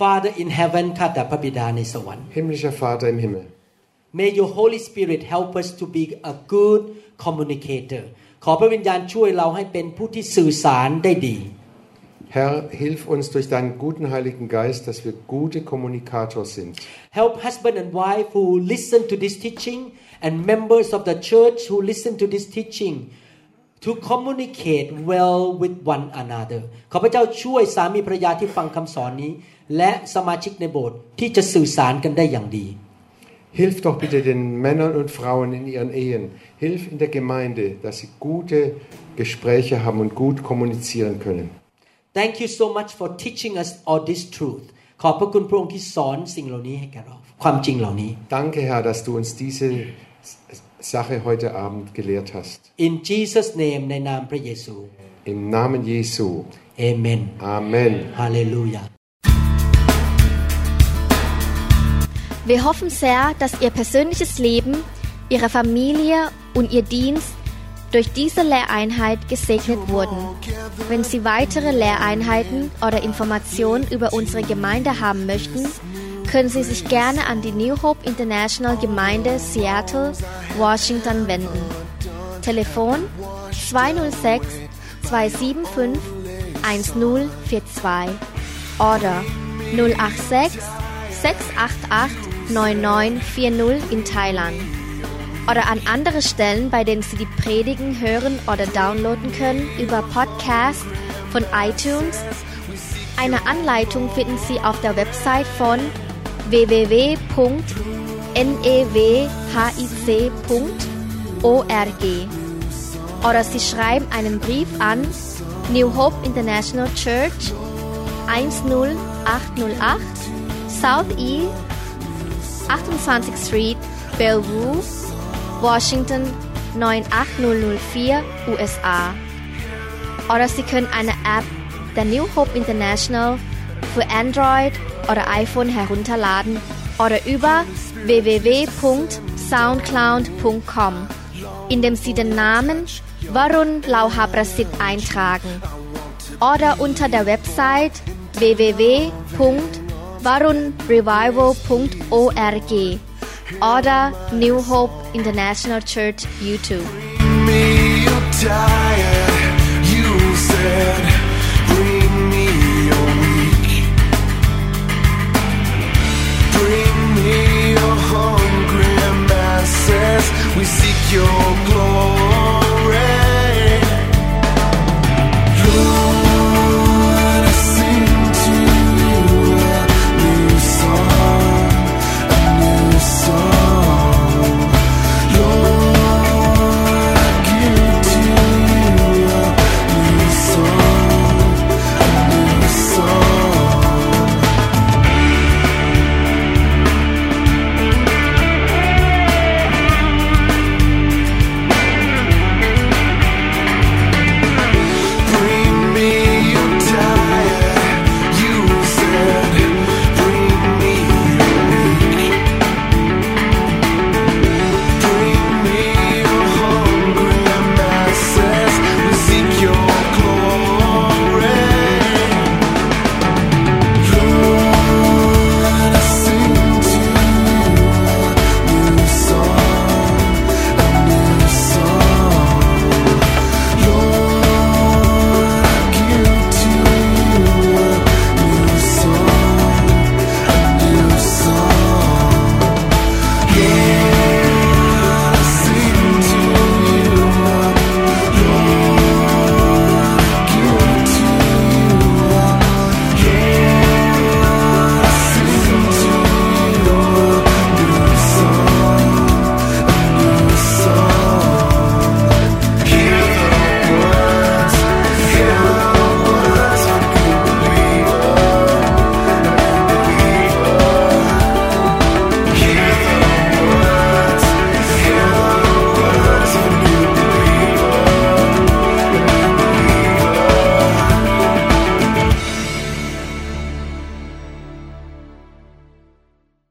Father in heaven ข้าแต่พระบิดาในสวรรค์ Himmlischer Vater im Himmel, May your Holy Spirit help us to be a good communicator ขอพระวิญญาณช่วยเราให้เป็นผู้ที่สื่อสารได้ดี Herr, hilf uns durch deinen guten Heiligen Geist, dass wir gute Kommunikator sind. Help husband and wife who listen to this teaching and members of the church who listen to this teaching to communicate well with one another ขอพระเจ้าช่วยสามีภรรยาที่ฟังคำสอนนี้ และสมาชิกในโบสถ์ที่จะสื่อสารกันได้อย่างดี Hilf doch bitte den Männern und Frauen in ihren Ehen. Hilf in der Gemeinde, dass sie gute Gespräche haben und gut kommunizieren können. Thank you so much for teaching us all this truth ขอบพระคุณพระองค์ที่สอนสิ่งเหล่านี้ให้แก่เรา ความจริงเหล่านี้ Danke, Herr, dass du uns diese Sache heute Abend gelehrt hast. In Jesus name ในนามพระเยซู Im Namen Jesu. Amen Amen. Halleluja Wir hoffen sehr, dass Ihr persönliches Leben, Ihre Familie und Ihr Dienst durch diese Lehreinheit gesegnet wurden. Wenn Sie weitere Lehreinheiten oder Informationen über unsere Gemeinde haben möchten, können Sie sich gerne an die New Hope International Gemeinde Seattle, Washington wenden. Telefon 206 275 1042 oder 086 688 9940 in Thailand. Oder an andere Stellen, bei denen Sie die Predigen hören oder downloaden können über Podcast von iTunes. Eine Anleitung finden Sie auf der Website von www.newhic.org. Oder Sie schreiben einen Brief an New Hope International Church 10808 South E 28th Street, Bellevue, Washington 98004, USA. Oder Sie können eine App der New Hope International für Android oder iPhone herunterladen oder über www.soundcloud.com, indem Sie den Namen Varun Lauhaprasit eintragen oder unter der Website www.varunrevival.org oder New Hope International Church YouTube. me, you tired